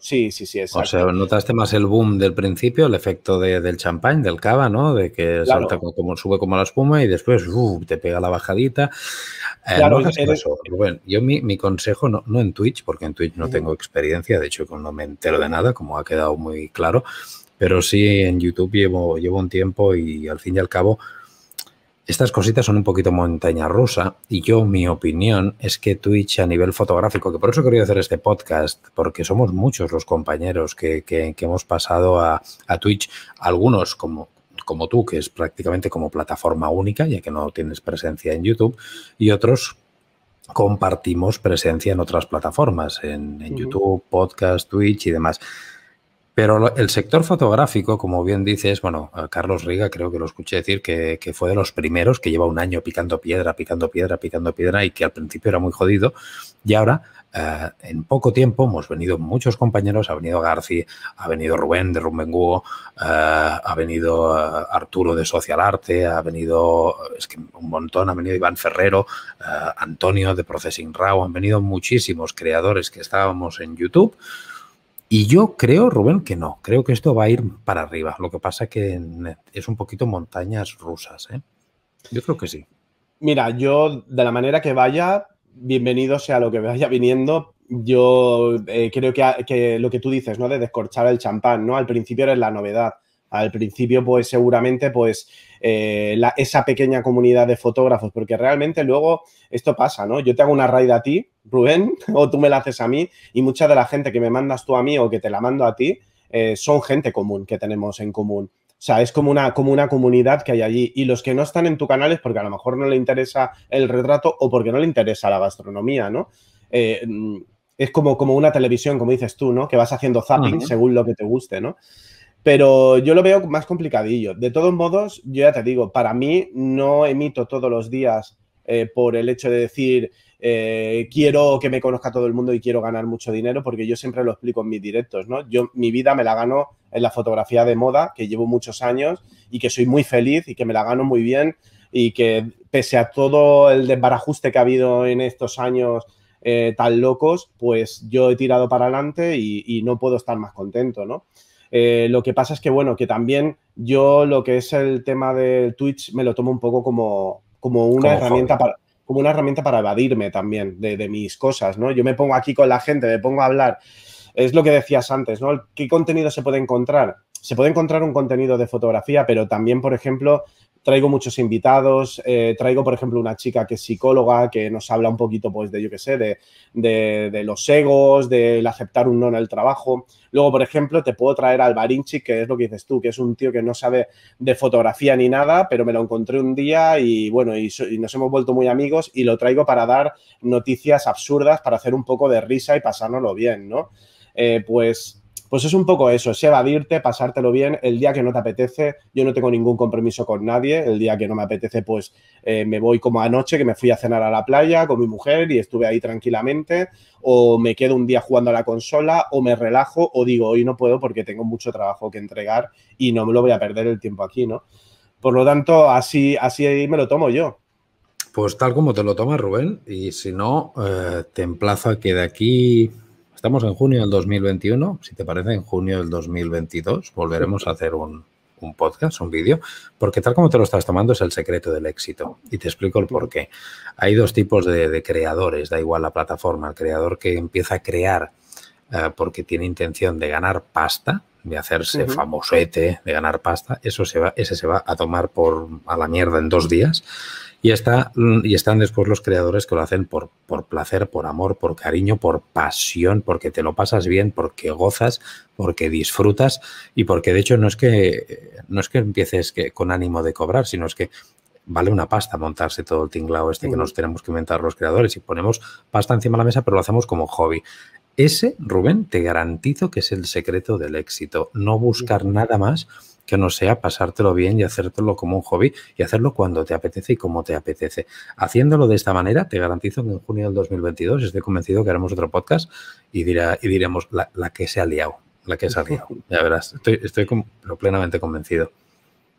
sí, sí, sí, exacto. O sea, notaste más el boom del principio, el efecto del champán, del cava, ¿no? De que salta como, sube como la espuma y después te pega la bajadita. Eh, claro, yo mi, mi consejo, no, no, en Twitch, porque en Twitch no tengo experiencia, de hecho no me entero de nada, como ha quedado muy claro, pero sí en YouTube llevo, llevo un tiempo y al fin y al cabo estas cositas son un poquito montaña rusa y yo mi opinión es que Twitch a nivel fotográfico, que por eso quería hacer este podcast, porque somos muchos los compañeros que, que, hemos pasado a, a, Twitch, algunos como, como tú, que es prácticamente como plataforma única, ya que no tienes presencia en YouTube, y otros compartimos presencia en otras plataformas, en, en YouTube, podcast, Twitch y demás. Pero el sector fotográfico, como bien dices, bueno, Carlos Riga creo que lo escuché decir que, fue de los primeros que lleva un año picando piedra, picando piedra, picando piedra y que al principio era muy jodido. Y ahora, eh, en poco tiempo, hemos venido muchos compañeros, ha venido Garci, ha venido Rubén de Rumbenguo, eh, ha venido eh, Arturo de Social Arte, ha venido, es que un montón, ha venido Iván Ferrero, Antonio de Processing Raw, han venido muchísimos creadores que estábamos en YouTube y yo creo, Rubén, que no. Creo que esto va a ir para arriba. Lo que pasa que es un poquito montañas rusas. ¿eh? Yo creo que sí. Mira, yo de la manera que vaya, bienvenido sea lo que vaya viniendo. Yo eh, creo que, que, lo que tú dices, ¿no? De descorchar el champán, ¿no? Al principio eres la novedad. Al principio, pues seguramente, pues eh, esa pequeña comunidad de fotógrafos, porque realmente luego esto pasa, ¿no? Yo te hago una raid a ti, Rubén, [laughs] o tú me la haces a mí, y mucha de la gente que me mandas tú a mí o que te la mando a ti, eh, son gente común que tenemos en común. O sea, es como una, como una comunidad que hay allí. Y los que no están en tu canal es porque a lo mejor no le interesa el retrato o porque no le interesa la gastronomía, ¿no? Eh, es como, como una televisión, como dices tú, ¿no? Que vas haciendo zapping según lo que te guste, ¿no? Pero yo lo veo más complicadillo. De todos modos, yo ya te digo, para mí no emito todos los días eh, por el hecho de decir eh, quiero que me conozca todo el mundo y quiero ganar mucho dinero, porque yo siempre lo explico en mis directos, ¿no? Yo mi vida me la gano en la fotografía de moda, que llevo muchos años y que soy muy feliz y que me la gano muy bien y que pese a todo el desbarajuste que ha habido en estos años eh, tan locos, pues yo he tirado para adelante y, y no puedo estar más contento, ¿no? Eh, lo que pasa es que, bueno, que también yo lo que es el tema del Twitch me lo tomo un poco como, como una herramienta para como una herramienta para evadirme también de, mis cosas, ¿no? Yo me pongo aquí con la gente, me pongo a hablar. Es lo que decías antes, ¿no? ¿Qué contenido se puede encontrar? Se puede encontrar un contenido de fotografía, pero también, por ejemplo, traigo muchos invitados, eh, traigo, por ejemplo, una chica que es psicóloga, que nos habla un poquito, pues, de, yo qué sé, de, de, los egos, del aceptar un no en el trabajo. Luego, por ejemplo, te puedo traer al Barinchi, que es lo que dices tú, que es un tío que no sabe de fotografía ni nada, pero me lo encontré un día y, bueno, y, nos hemos vuelto muy amigos y lo traigo para dar noticias absurdas, para hacer un poco de risa y pasárnoslo bien, ¿no? Eh, pues pues es un poco eso, es evadirte, pasártelo bien. El día que no te apetece, yo no tengo ningún compromiso con nadie. El día que no me apetece, pues eh, me voy como anoche, que me fui a cenar a la playa con mi mujer y estuve ahí tranquilamente. O me quedo un día jugando a la consola, o me relajo, o digo, hoy no puedo porque tengo mucho trabajo que entregar y no me lo voy a perder el tiempo aquí, ¿no? Por lo tanto, así, así me lo tomo yo. Pues tal como te lo tomas, Rubén, y si no, eh, te emplazo a que de aquí Estamos en junio del 2021. Si te parece, en junio del 2022 volveremos a hacer un, podcast, un vídeo, porque tal como te lo estás tomando es el secreto del éxito. Y te explico el por qué. Hay dos tipos de, creadores, da igual la plataforma. El creador que empieza a crear eh, porque tiene intención de ganar pasta, de hacerse famosete, de ganar pasta, eso se va, ese se va a tomar por a la mierda en dos días. Y, está, y están después los creadores que lo hacen por, por placer, por amor, por cariño, por pasión, porque te lo pasas bien, porque gozas, porque disfrutas y porque de hecho no es que, no es que empieces que, con ánimo de cobrar, sino es que vale una pasta montarse todo el tinglao este que nos tenemos que inventar los creadores y ponemos pasta encima de la mesa, pero lo hacemos como hobby. Ese, Rubén, te garantizo que es el secreto del éxito. No buscar nada más que no sea pasártelo bien y hacértelo como un hobby y hacerlo cuando te apetece y como te apetece. Haciéndolo de esta manera, te garantizo que en junio del 2022 estoy convencido que haremos otro podcast y, dirá, y diremos la, que se ha liado la que salido. [laughs] Ya verás, estoy, estoy plenamente convencido.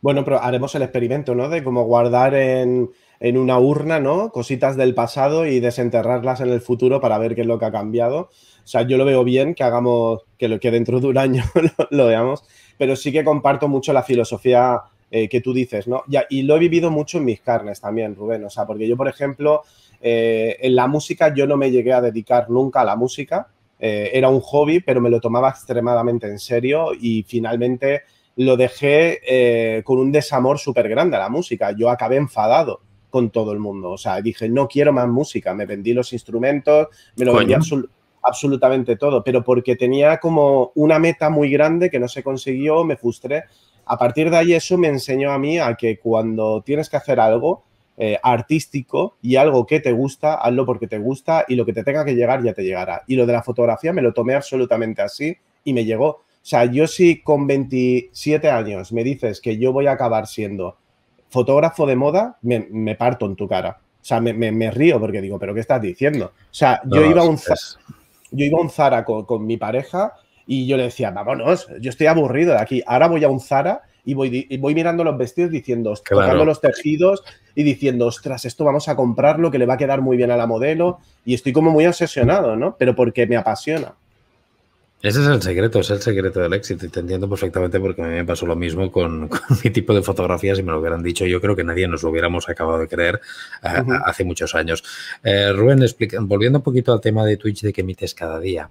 Bueno, pero haremos el experimento, ¿no? De cómo guardar en, en, una urna, ¿no? Cositas del pasado y desenterrarlas en el futuro para ver qué es lo que ha cambiado. O sea, yo lo veo bien que hagamos, que, lo, que dentro de un año [laughs] lo, veamos, pero sí que comparto mucho la filosofía eh, que tú dices, ¿no? Ya, y lo he vivido mucho en mis carnes también, Rubén. O sea, porque yo, por ejemplo, eh, en la música yo no me llegué a dedicar nunca a la música. Eh, era un hobby, pero me lo tomaba extremadamente en serio y finalmente lo dejé con un desamor súper grande a la música. Yo acabé enfadado con todo el mundo. O sea, dije, no quiero más música. Me vendí los instrumentos, me lo vendí absolutamente todo, pero porque tenía como una meta muy grande que no se consiguió, me frustré. A partir de ahí eso me enseñó a mí a que cuando tienes que hacer algo eh, artístico y algo que te gusta, hazlo porque te gusta y lo que te tenga que llegar ya te llegará. Y lo de la fotografía me lo tomé absolutamente así y me llegó. O sea, yo si con 27 años me dices que yo voy a acabar siendo fotógrafo de moda, me, parto en tu cara. O sea, me, río porque digo, ¿pero qué estás diciendo? O sea, yo, iba, a un, yo iba a un Zara con, mi pareja y yo le decía, vámonos, yo estoy aburrido de aquí. Ahora voy a un Zara y voy, voy mirando los vestidos diciendo, tocando los tejidos y diciendo, ostras, esto vamos a comprarlo, que le va a quedar muy bien a la modelo. Y estoy como muy obsesionado, ¿no? Pero porque me apasiona. Ese es el secreto, es el secreto del éxito y te entiendo perfectamente porque a mí me pasó lo mismo con, [laughs] mi tipo de fotografías y me lo hubieran dicho. Yo creo que nadie nos lo hubiéramos acabado de creer hace muchos años. Eh, Rubén, volviendo un poquito al tema de Twitch de que emites cada día,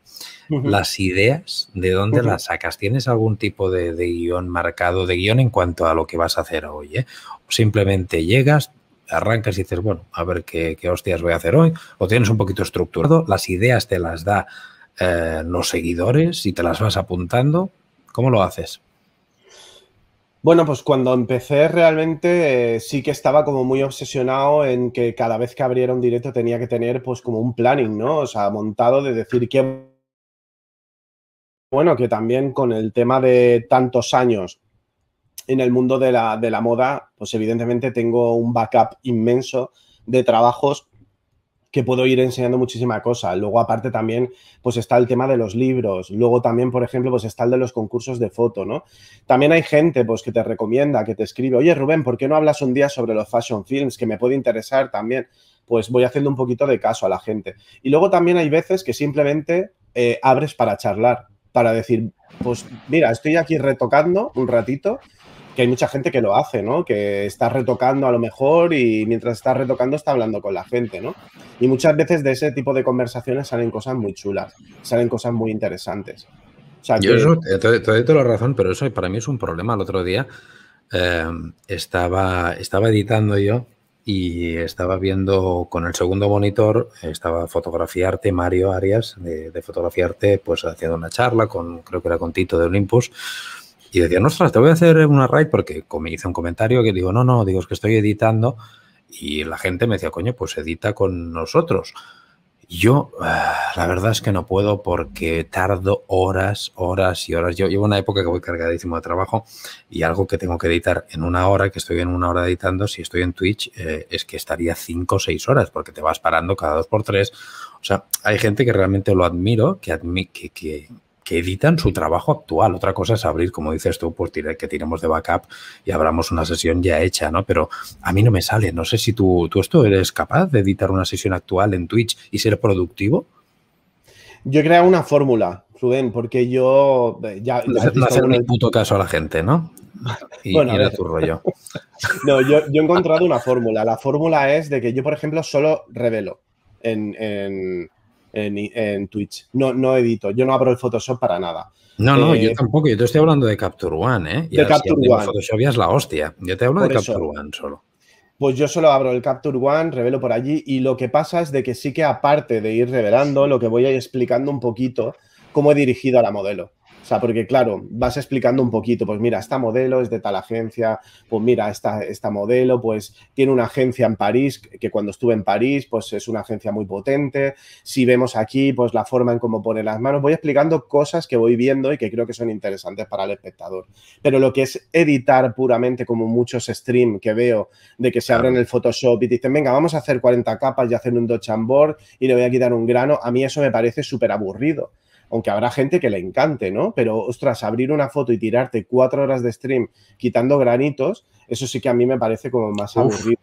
las ideas, ¿de dónde las sacas? ¿Tienes algún tipo de, guion marcado, de guion en cuanto a lo que vas a hacer hoy? Eh? O simplemente llegas, arrancas y dices, bueno, a ver qué, qué hostias voy a hacer hoy, o tienes un poquito estructurado, las ideas te las da eh, los seguidores y te las vas apuntando? ¿Cómo lo haces? Bueno, pues cuando empecé realmente eh, sí que estaba como muy obsesionado en que cada vez que abriera un directo tenía que tener pues como un planning, ¿no? O sea, montado de decir que... Bueno, que también con el tema de tantos años en el mundo de la, de la moda, pues evidentemente tengo un backup inmenso de trabajos que puedo ir enseñando muchísima cosa. Luego, aparte, también, pues está el tema de los libros. Luego también, por ejemplo, pues está el de los concursos de foto, ¿no? También hay gente, pues, que te recomienda, que te escribe, oye, Rubén, ¿por qué no hablas un día sobre los fashion films? Que me puede interesar también. Pues voy haciendo un poquito de caso a la gente. Y luego también hay veces que simplemente eh, abres para charlar, para decir, pues mira, estoy aquí retocando un ratito que hay mucha gente que lo hace, ¿no? Que está retocando a lo mejor y mientras está retocando está hablando con la gente, ¿no? Y muchas veces de ese tipo de conversaciones salen cosas muy chulas, salen cosas muy interesantes. Yo eso, te, doy toda la razón, pero eso para mí es un problema. El otro día eh, estaba, estaba editando yo y estaba viendo con el segundo monitor, estaba fotografiarte Mario Arias de, de fotografiarte, pues haciendo una charla con, creo que era con Tito de Olympus y decía, ostras, te voy a hacer una raid porque me hice un comentario que digo, no, no, digo, es que estoy editando. Y la gente me decía, coño, pues edita con nosotros. Yo, ah, la verdad es que no puedo porque tardo horas, horas y horas. Yo llevo una época que voy cargadísimo de trabajo y algo que tengo que editar en una hora, que estoy en una hora editando, si estoy en Twitch, eh, es que estaría cinco o seis horas porque te vas parando cada dos por tres. O sea, hay gente que realmente lo admiro, que, que, que, que editan su trabajo actual. Otra cosa es abrir, como dices tú, pues que tiremos de backup y abramos una sesión ya hecha, ¿no? Pero a mí no me sale. No sé si tú, tú esto eres capaz de editar una sesión actual en Twitch y ser productivo. Yo he creado una fórmula, Rubén, porque yo eh, ya... No, hacer un puto caso a la gente, ¿no? Y bueno, era tu rollo. [laughs] no, yo, he encontrado una fórmula. La fórmula es de que yo, por ejemplo, solo revelo en, en, Twitch. No, no edito, yo no abro el Photoshop para nada. No, no, yo eh, tampoco. Yo te estoy hablando de Capture One, ¿eh? de Capture One. Photoshop ya es la hostia. Yo te hablo de Capture One solo. Pues yo solo abro el Capture One, revelo por allí y lo que pasa es de que sí que aparte de ir revelando, lo que voy a ir explicando un poquito cómo he dirigido a la modelo. O sea, porque claro, vas explicando un poquito, pues mira, esta modelo es de tal agencia, pues mira, esta, esta modelo pues tiene una agencia en París, que cuando estuve en París pues es una agencia muy potente. Si vemos aquí pues la forma en cómo pone las manos, voy explicando cosas que voy viendo y que creo que son interesantes para el espectador. Pero lo que es editar puramente como muchos stream que veo de que se abren el Photoshop y dicen, venga, vamos a hacer 40 capas y hacer un dodge and board y le voy a quitar un grano, a mí eso me parece súper aburrido aunque habrá gente que le encante, ¿no? Pero, ostras, abrir una foto y tirarte cuatro horas de stream quitando granitos, eso sí que a mí me parece como más aburrido.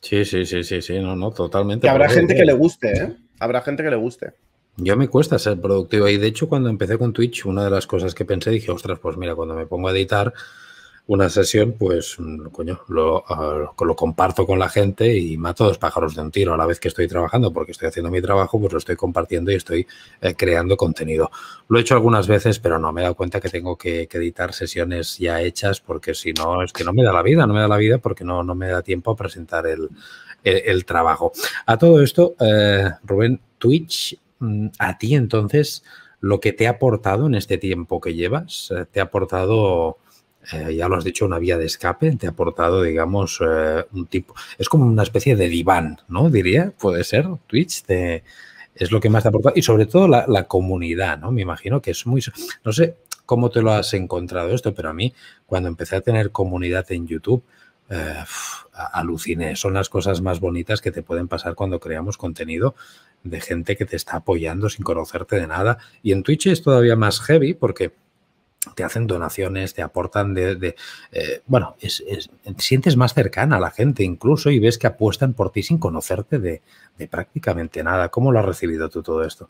Sí, sí, sí, sí, sí, no, no, totalmente. Que habrá gente que le guste, ¿eh? Habrá gente que le guste. Yo me cuesta ser productivo y de hecho cuando empecé con Twitch, una de las cosas que pensé, dije, ostras, pues mira, cuando me pongo a editar, una sesión, pues, mm, coño, lo, ah, lo, comparto con la gente y mato dos pájaros de un tiro a la vez que estoy trabajando, porque estoy haciendo mi trabajo, pues lo estoy compartiendo y estoy eh, creando contenido. Lo he hecho algunas veces, pero no me he dado cuenta que tengo que, editar sesiones ya hechas, porque si no, es que no me da la vida, no me da la vida porque no, no me da tiempo a presentar el, el, trabajo. A todo esto, eh, Rubén, Twitch, mm, a ti entonces, lo que te ha aportado en este tiempo que llevas, eh, te ha aportado eh, ya lo has dicho, una vía de escape, te ha aportado, digamos, eh, un tipo, es como una especie de diván, ¿no? Diría, puede ser, Twitch, es lo que más te ha aportado y sobre todo la, comunidad, ¿no? Me imagino que es muy, no sé cómo te lo has encontrado esto, pero a mí cuando empecé a tener comunidad en YouTube, eh, aluciné, son las cosas más bonitas que te pueden pasar cuando creamos contenido de gente que te está apoyando sin conocerte de nada y en Twitch es todavía más heavy porque te hacen donaciones, te aportan de... Eh, bueno, es, sientes más cercana a la gente incluso y ves que apuestan por ti sin conocerte de, prácticamente nada. ¿Cómo lo has recibido tú todo esto?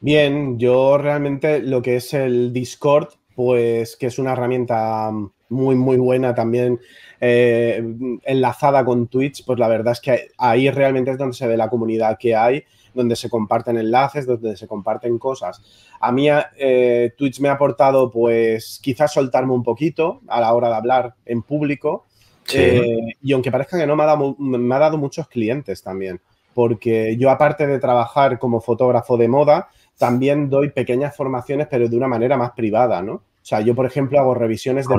Bien, yo realmente lo que es el Discord, pues que es una herramienta muy, muy buena también eh, enlazada con Twitch, pues la verdad es que ahí realmente es donde se ve la comunidad que hay donde se comparten enlaces, donde se comparten cosas. A mí eh, Twitch me ha aportado, pues, quizás soltarme un poquito a la hora de hablar en público. Eh, y aunque parezca que no, me ha, dado, me ha dado muchos clientes también. Porque yo, aparte de trabajar como fotógrafo de moda, también doy pequeñas formaciones, pero de una manera más privada, ¿no? O sea, yo, por ejemplo, hago revisiones de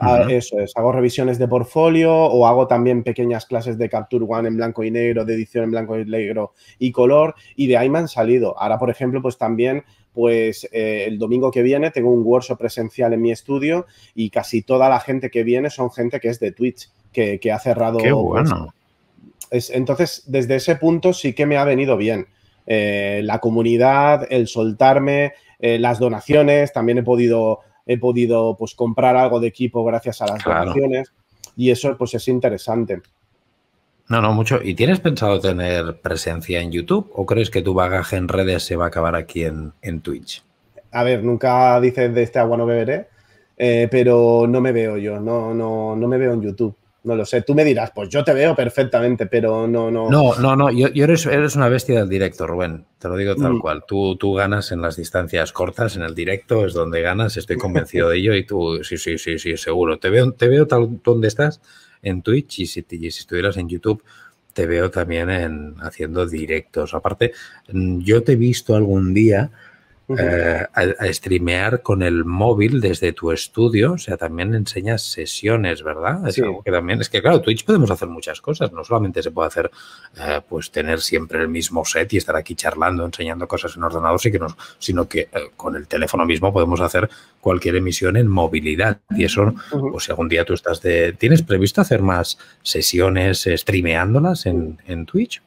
Ah, eso es, hago revisiones de portfolio o hago también pequeñas clases de Capture One en blanco y negro, de edición en blanco y negro y color, y de ahí me han salido. Ahora, por ejemplo, pues también, pues eh, el domingo que viene tengo un workshop presencial en mi estudio y casi toda la gente que viene son gente que es de Twitch, que, ha cerrado. Qué pues, bueno. entonces, desde ese punto sí que me ha venido bien. Eh, la comunidad, el soltarme, eh, las donaciones, también he podido he podido pues comprar algo de equipo gracias a las donaciones y eso pues es interesante. No, no, mucho. ¿Y tienes pensado tener presencia en YouTube o crees que tu bagaje en redes se va a acabar aquí en, en Twitch? A ver, nunca dices de este agua no beberé, eh, pero no me veo yo, no, no, no me veo en YouTube. No lo sé, tú me dirás, pues yo te veo perfectamente, pero no, no. No, no, no, yo, eres, eres, una bestia del directo, Rubén, te lo digo tal mm. cual. Tú, tú ganas en las distancias cortas, en el directo es donde ganas, estoy convencido de ello y tú, sí, sí, sí, sí, seguro. Te veo, te veo tal donde estás en Twitch y si, y si estuvieras en YouTube, te veo también en, haciendo directos. Aparte, yo te he visto algún día eh, a, streamear con el móvil desde tu estudio, o sea, también enseñas sesiones, ¿verdad? Es algo que también, es que claro, Twitch podemos hacer muchas cosas, no solamente se puede hacer, eh, pues tener siempre el mismo set y estar aquí charlando, enseñando cosas en ordenador, sino que eh, con el teléfono mismo podemos hacer cualquier emisión en movilidad y eso, pues si algún día tú estás de, ¿tienes previsto hacer más sesiones streameándolas en, en Twitch?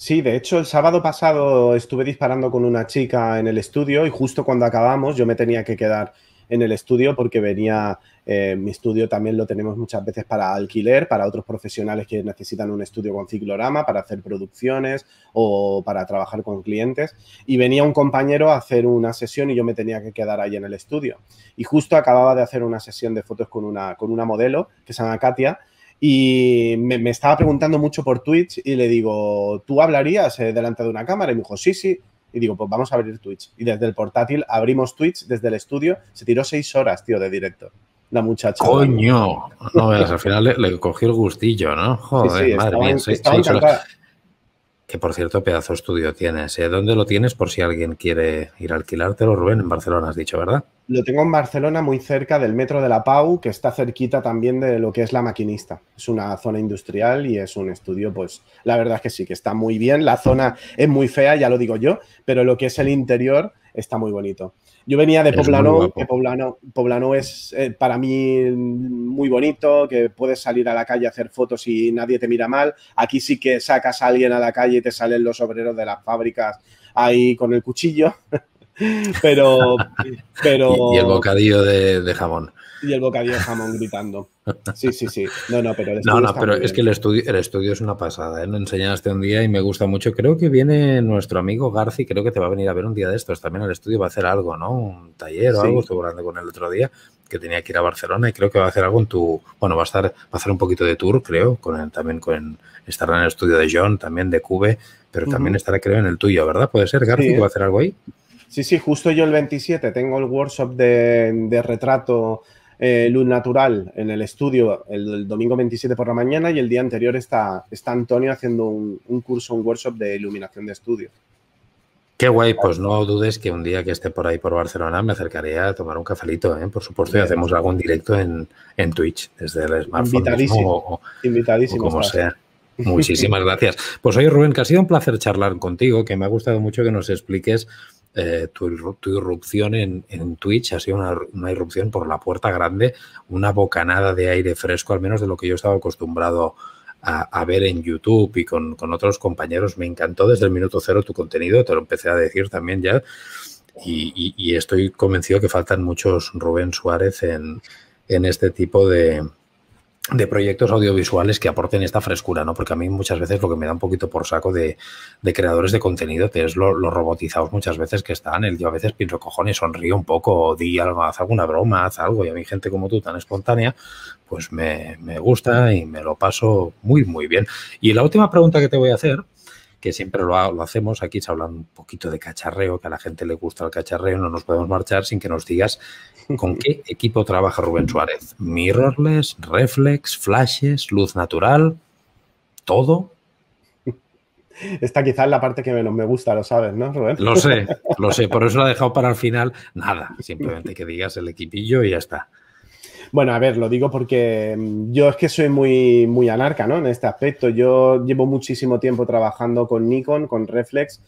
Sí, de hecho, el sábado pasado estuve disparando con una chica en el estudio y justo cuando acabamos yo me tenía que quedar en el estudio porque venía, eh, mi estudio también lo tenemos muchas veces para alquiler, para otros profesionales que necesitan un estudio con ciclorama para hacer producciones o para trabajar con clientes. Y venía un compañero a hacer una sesión y yo me tenía que quedar ahí en el estudio. Y justo acababa de hacer una sesión de fotos con una, con una modelo que se llama Katia y me, estaba preguntando mucho por Twitch y le digo, ¿tú hablarías eh, delante de una cámara? Y me dijo, sí, sí. Y digo, pues vamos a abrir Twitch. Y desde el portátil abrimos Twitch desde el estudio. Se tiró seis horas, tío, de directo. La muchacha. Coño. No, al final le, le, cogí el gustillo, ¿no? Joder, madre mía. Seis, horas. Que por cierto, pedazo estudio tienes. ¿eh? ¿Dónde lo tienes por si alguien quiere ir a alquilártelo, Rubén? En Barcelona has dicho, ¿verdad? Lo tengo en Barcelona, muy cerca del metro de la Pau, que está cerquita también de lo que es la maquinista. Es una zona industrial y es un estudio, pues la verdad es que sí, que está muy bien. La zona es muy fea, ya lo digo yo, pero lo que es el interior está muy bonito. Yo venía de Poblano, que Poblano, Poblano es eh, para mí muy bonito, que puedes salir a la calle a hacer fotos y nadie te mira mal. Aquí sí que sacas a alguien a la calle y te salen los obreros de las fábricas ahí con el cuchillo. [laughs] pero, [laughs] pero... Y, el bocadillo de jamón y el bocadillo de jamón gritando. Sí, sí, sí. No, no, pero, no, no, pero es que el estudio, el estudio es una pasada. ¿eh? Lo enseñaste un día y me gusta mucho. Creo que viene nuestro amigo Garci, creo que te va a venir a ver un día de estos. También al estudio va a hacer algo, ¿no? Un taller o algo. Estuve hablando con él el otro día que tenía que ir a Barcelona y creo que va a hacer algo en tu. Bueno, va a estar, va a hacer un poquito de tour, creo, con también con estará en el estudio de John, también de Cube, pero también estará, creo, en el tuyo, ¿verdad? ¿Puede ser, Garci, que va a hacer algo ahí? Sí, sí, justo yo el 27 tengo el workshop de, de retrato eh, luz natural en el estudio el, domingo 27 por la mañana y el día anterior está, está Antonio haciendo un, curso, un workshop de iluminación de estudio. Qué guay, pues no dudes que un día que esté por ahí por Barcelona me acercaré a tomar un cafelito, ¿eh? por supuesto, y hacemos algún directo en, en Twitch desde el smartphone. Invitadísimo. Invitadísimo. como sea. [laughs] Muchísimas gracias. Pues oye, Rubén, que ha sido un placer charlar contigo, que me ha gustado mucho que nos expliques eh, tu, irrupción en, Twitch ha sido una, irrupción por la puerta grande, una bocanada de aire fresco, al menos de lo que yo estaba acostumbrado a, ver en YouTube y con, otros compañeros. Me encantó desde el minuto cero tu contenido, te lo empecé a decir también ya. Y, estoy convencido que faltan muchos Rubén Suárez en este tipo de, de proyectos audiovisuales que aporten esta frescura, ¿no? Porque a mí muchas veces lo que me da un poquito por saco de, creadores de contenido es los robotizados muchas veces que están. El, yo a veces pienso, cojones, sonríe un poco, di algo, haz alguna broma, haz algo. Y a mí gente como tú, tan espontánea, pues me, me gusta y me lo paso muy, muy bien. Y la última pregunta que te voy a hacer que siempre lo, hacemos. Aquí se habla un poquito de cacharreo, que a la gente le gusta el cacharreo, no nos podemos marchar sin que nos digas con qué equipo trabaja Rubén Suárez. Mirrorless, reflex, flashes, luz natural, todo. Esta quizás es la parte que menos me gusta, lo sabes, ¿no, Rubén? Lo sé, [laughs] lo sé, por eso lo he dejado para el final. Nada, simplemente que digas el equipillo y ya está. Bueno, a ver, lo digo porque mm, yo es que soy muy, muy anarca, ¿no? En este aspecto. Yo llevo muchísimo tiempo trabajando con Nikon, con Reflex.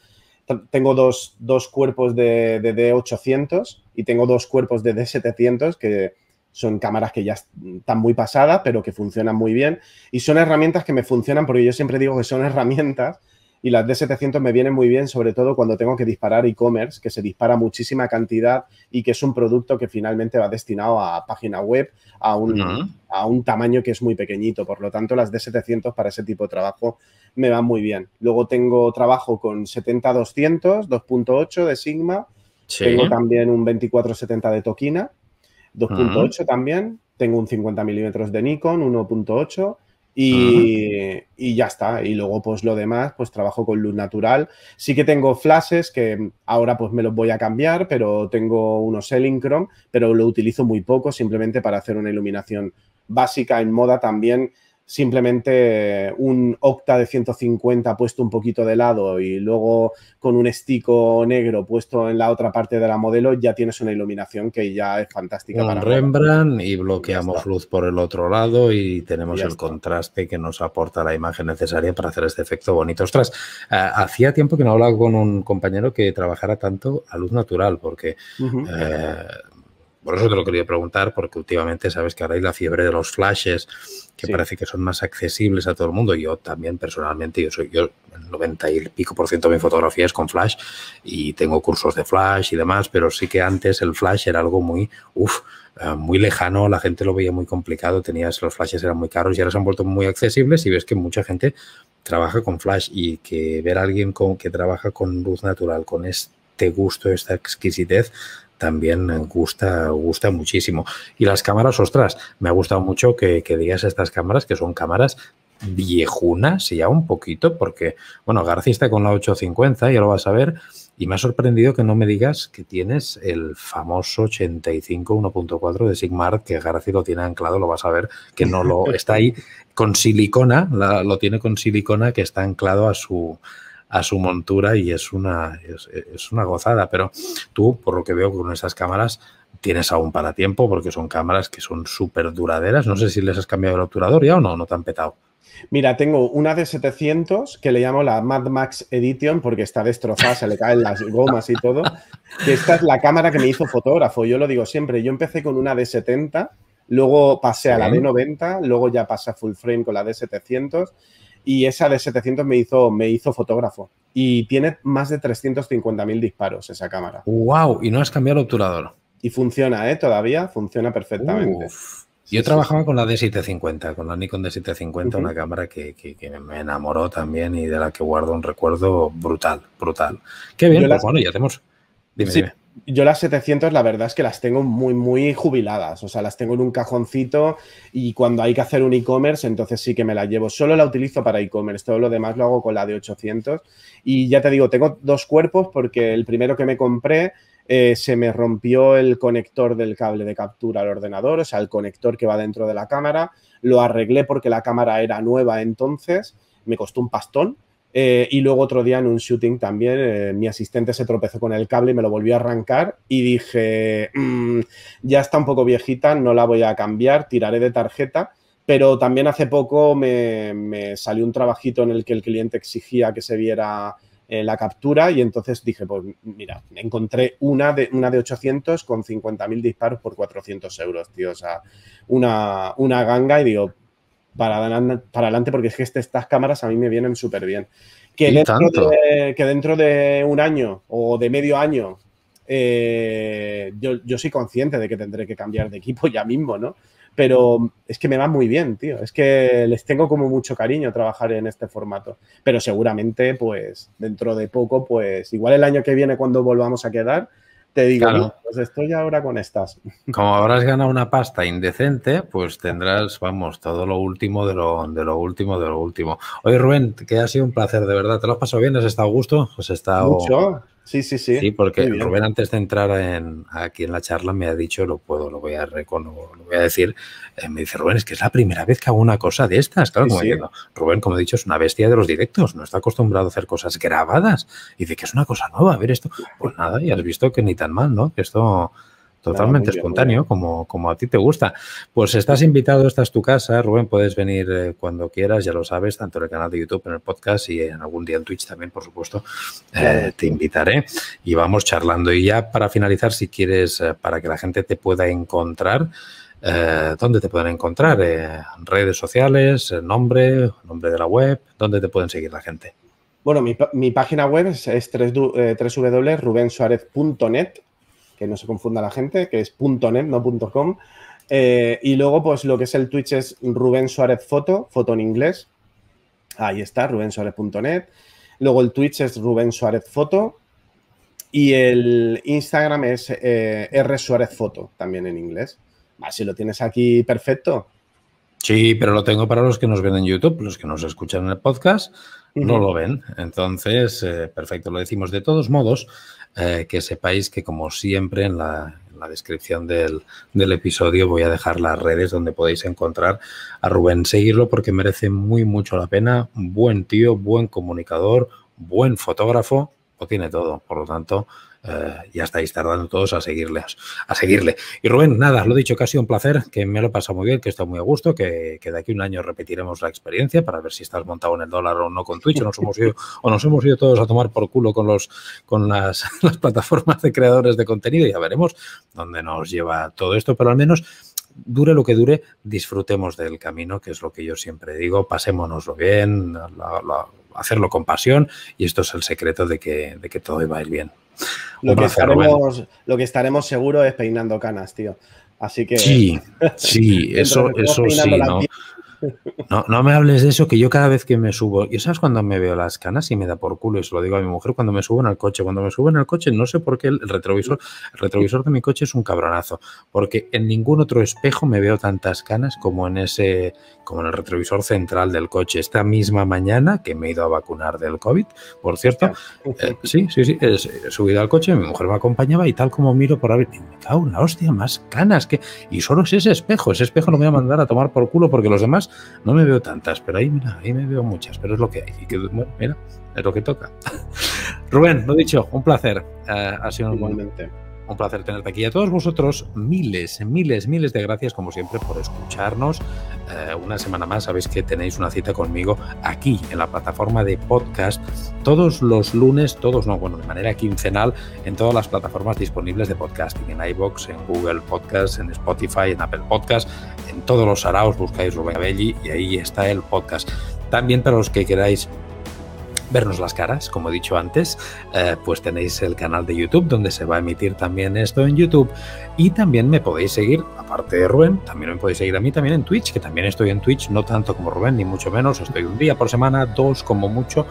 Tengo dos, cuerpos de, D800 y tengo dos cuerpos de D700 que son cámaras que ya están muy pasadas, pero que funcionan muy bien. Y son herramientas que me funcionan porque yo siempre digo que son herramientas y las D700 me vienen muy bien, sobre todo cuando tengo que disparar e-commerce, que se dispara muchísima cantidad y que es un producto que finalmente va destinado a página web, a un, a un tamaño que es muy pequeñito. Por lo tanto, las D700 para ese tipo de trabajo me van muy bien. Luego tengo trabajo con 70-200, 2.8 de Sigma. Tengo también un 2470 de Tokina, 2.8 también. Tengo un 50 milímetros de Nikon, 1.8 y, ya está. Y luego, pues lo demás, pues trabajo con luz natural. Sí que tengo flashes que ahora pues me los voy a cambiar, pero tengo unos Elincrom, pero lo utilizo muy poco, simplemente para hacer una iluminación básica en moda también simplemente un octa de 150 puesto un poquito de lado y luego con un estico negro puesto en la otra parte de la modelo, ya tienes una iluminación que ya es fantástica. para Rembrandt y bloqueamos luz por el otro lado y tenemos el contraste que nos aporta la imagen necesaria para hacer este efecto bonito. Ostras, eh, hacía tiempo que no hablaba con un compañero que trabajara tanto a luz natural, porque por eso te lo quería preguntar, porque últimamente sabes que ahora hay la fiebre de los flashes, que parece que son más accesibles a todo el mundo. Yo también personalmente, yo soy yo, el 90 y pico por ciento de mi fotografía es con flash y tengo cursos de flash y demás, pero sí que antes el flash era algo muy, uff, eh, muy lejano, la gente lo veía muy complicado, tenías, los flashes eran muy caros y ahora se han vuelto muy accesibles y ves que mucha gente trabaja con flash y que ver a alguien con, que trabaja con luz natural, con este gusto, esta exquisitez, también gusta, gusta muchísimo. Y las cámaras, ostras, me ha gustado mucho que, digas estas cámaras, que son cámaras viejunas, ya un poquito, porque, bueno, García está con la 850, ya lo vas a ver, y me ha sorprendido que no me digas que tienes el famoso 85 1.4 de Sigmar, que García lo tiene anclado, lo vas a ver, que no lo [laughs] está ahí con silicona, lo tiene con silicona que está anclado a su, a su montura y es una, es, una gozada. Pero tú, por lo que veo con esas cámaras, tienes aún para tiempo porque son cámaras que son súper duraderas. No sé si les has cambiado el obturador ya o no, no te han petado. Mira, tengo una de 700 que le llamo la Mad Max Edition porque está destrozada, se le caen las gomas y todo. Que esta es la cámara que me hizo fotógrafo. Yo lo digo siempre. Yo empecé con una de 70, luego pasé a la de 90, luego ya pasé a full frame con la de 700 y esa de 700 me hizo, me hizo fotógrafo. y tiene más de 350.000 disparos esa cámara. ¡Wow! Y no has cambiado el obturador. Y funciona, ¿eh? Todavía funciona perfectamente. Yo trabajaba con la D750, con la Nikon D750, una cámara que, me enamoró también y de la que guardo un recuerdo brutal, brutal. Qué bien, pues bueno, ya tenemos. Dime, dime. Yo las 700 la verdad es que las tengo muy, muy jubiladas, o sea, las tengo en un cajoncito y cuando hay que hacer un e-commerce, entonces sí que me la llevo. Solo la utilizo para e-commerce, todo lo demás lo hago con la de 800 y ya te digo, tengo dos cuerpos porque el primero que me compré eh, se me rompió el conector del cable de captura al ordenador, o sea, el conector que va dentro de la cámara. Lo arreglé porque la cámara era nueva entonces, me costó un pastón. Eh, y luego otro día en un shooting también, eh, mi asistente se tropezó con el cable y me lo volvió a arrancar y dije, mm, ya está un poco viejita, no la voy a cambiar, tiraré de tarjeta. Pero también hace poco me, me salió un trabajito en el que el cliente exigía que se viera eh, la captura y entonces dije, pues mira, encontré una de, una de 800 con 50.000 disparos por 400 euros, tío. O sea, una, una ganga y digo, para, para adelante porque es que este, estas cámaras a mí me vienen súper bien. Que dentro, de, que dentro de un año o de medio año eh, yo, yo, soy consciente de que tendré que cambiar de equipo [laughs] ya mismo, ¿no? pero es que me va muy bien, tío. Es que les tengo como mucho cariño trabajar en este formato. Pero seguramente, pues, dentro de poco, pues, igual el año que viene cuando volvamos a quedar, te digo, pues estoy ahora con estas. [laughs] Como habrás ganado una pasta indecente, pues tendrás, vamos, todo lo último de lo, de lo último de lo último. Oye, Rubén, que ha sido un placer, de verdad. ¿Te lo has pasado bien? ¿Has estado a gusto? ¿Has estado... Mucho. Sí, sí, sí. Sí, porque Rubén antes de entrar en, aquí en la charla me ha dicho, lo puedo, lo voy a, lo voy a decir, eh, me dice Rubén, es que es la primera vez que hago una cosa de estas. Claro, como Rubén, como he dicho, es una bestia de los directos, no está acostumbrado a hacer cosas grabadas. Y dice que es una cosa nueva, a ver esto. Pues nada, y has visto que ni tan mal, ¿no? Que esto totalmente espontáneo, como, como a ti te gusta. Pues estás invitado, esta es tu casa, Rubén, puedes venir eh, cuando quieras, ya lo sabes, tanto en el canal de YouTube, en el podcast y en algún día en Twitch también, por supuesto, eh, te invitaré y vamos charlando. Y ya para finalizar, si quieres, eh, para que la gente te pueda encontrar, ¿dónde te pueden encontrar? redes sociales, nombre, nombre de la web, ¿dónde te pueden seguir la gente? Bueno, mi, mi página web es, es www.rubensuarez.net que no se confunda la gente, que es .net, no .com. Eh, y luego, pues lo que es el Twitch es Rubén Suárez Foto, foto en inglés. Ahí está, rubensuárez.net. Luego el Twitch es Rubén Suárez Foto. Y el Instagram es eh, R Suárez Foto, también en inglés. si lo tienes aquí, perfecto. Sí, pero lo tengo para los que nos ven en YouTube, los que nos escuchan en el podcast no lo ven. Entonces, eh, perfecto, lo decimos. De todos modos, eh, que sepáis que como siempre en la, descripción del, episodio voy a dejar las redes donde podéis encontrar a Rubén. Seguirlo porque merece muy mucho la pena. Buen tío, buen comunicador, buen fotógrafo, lo tiene todo. Por lo tanto, eh, ya estáis tardando todos a seguirle, a seguirle. Y Rubén, nada, lo he dicho, que un placer, que me lo he pasado muy bien, que estoy muy a gusto, que, de aquí a un año repetiremos la experiencia para ver si estás montado en el dólar o no con Twitch, o nos hemos ido, o nos hemos ido todos a tomar por culo con, los, con las, [laughs] las plataformas de creadores de contenido, ya veremos dónde nos lleva todo esto, pero al menos dure lo que dure, disfrutemos del camino, que es lo que yo siempre digo, pasémonoslo bien, hacerlo con pasión y esto es el secreto de que, de que todo va a ir bien. Lo que, estaremos, lo que estaremos seguro es peinando canas, tío. Así que. Sí, sí, [laughs] eso, eso sí, ¿no? No, no me hables de eso, que yo cada vez que me subo, y sabes cuando me veo las canas y me da por culo, y se lo digo a mi mujer cuando me subo en el coche, cuando me subo en el coche, no sé por qué el retrovisor, el retrovisor de mi coche es un cabronazo, porque en ningún otro espejo me veo tantas canas como en ese, como en el retrovisor central del coche. Esta misma mañana que me he ido a vacunar del COVID, por cierto, eh, sí, sí, sí, he, subido al coche, mi mujer me acompañaba y tal como miro por ahí, me cago una hostia, más canas que, y solo es ese espejo, ese espejo no me voy a mandar a tomar por culo porque los demás no me veo tantas, pero ahí, mira, ahí me veo muchas, pero es lo que hay. Y que, mira, es lo que toca. [laughs] Rubén, lo dicho, un placer. Eh, ha sido Igualmente. Un placer tenerte aquí. Y a todos vosotros, miles, miles, miles de gracias, como siempre, por escucharnos. Eh, una semana más, sabéis que tenéis una cita conmigo aquí, en la plataforma de podcast, todos los lunes, todos no, bueno, de manera quincenal, en todas las plataformas disponibles de podcasting, en iBox, en Google Podcast, en Spotify, en Apple Podcast, en todos los araos buscáis Rubén Abelli y ahí está el podcast. También para los que queráis vernos las caras, como he dicho antes, eh, pues tenéis el canal de YouTube donde se va a emitir también esto en YouTube y también me podéis seguir, aparte de Rubén, también me podéis seguir a mí también en Twitch, que también estoy en Twitch, no tanto como Rubén, ni mucho menos, estoy un día por semana, dos como mucho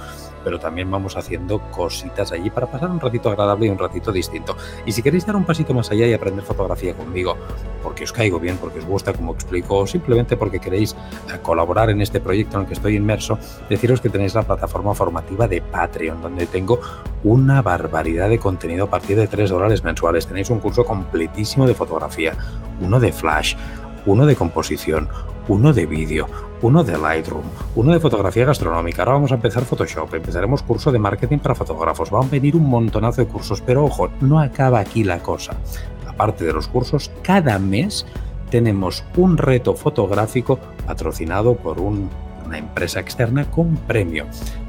pero también vamos haciendo cositas allí para pasar un ratito agradable y un ratito distinto. Y si queréis dar un pasito más allá y aprender fotografía conmigo, porque os caigo bien, porque os gusta como explico, o simplemente porque queréis eh, colaborar en este proyecto en el que estoy inmerso, deciros que tenéis la plataforma formativa de Patreon, donde tengo una barbaridad de contenido a partir de 3 dólares mensuales. Tenéis un curso completísimo de fotografía, uno de flash, uno de composición, uno de vídeo, uno de Lightroom, uno de fotografía gastronómica. Ahora vamos a empezar Photoshop, empezaremos curso de marketing para fotógrafos. Van a venir un montonazo de cursos, pero ojo, no acaba aquí la cosa. Aparte de los cursos, cada mes tenemos un reto fotográfico patrocinado por una empresa externa con premio.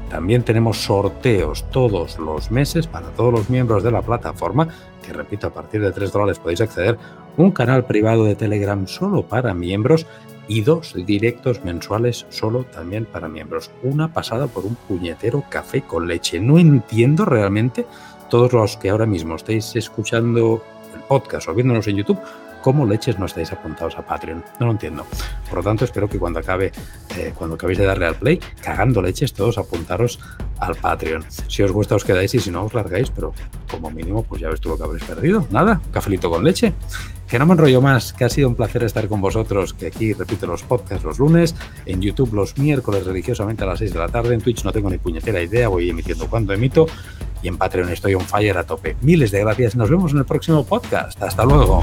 También tenemos sorteos todos los meses para todos los miembros de la plataforma, que repito, a partir de 3 dólares podéis acceder, un canal privado de Telegram solo para miembros y dos directos mensuales solo también para miembros. Una pasada por un puñetero café con leche. No entiendo realmente todos los que ahora mismo estáis escuchando el podcast o viéndonos en YouTube cómo leches no estáis apuntados a Patreon. No lo entiendo. Por lo tanto, espero que cuando acabe, eh, cuando acabéis de darle al play, cagando leches, todos apuntaros al Patreon. Si os gusta, os quedáis y si no, os largáis, pero como mínimo, pues ya ves tú lo que habréis perdido. Nada, cafelito con leche. Que no me enrollo más, que ha sido un placer estar con vosotros, que aquí repito los podcasts los lunes, en YouTube los miércoles religiosamente a las 6 de la tarde, en Twitch no tengo ni puñetera idea, voy emitiendo cuando emito, y en Patreon estoy on fire a tope. Miles de gracias, nos vemos en el próximo podcast. Hasta luego.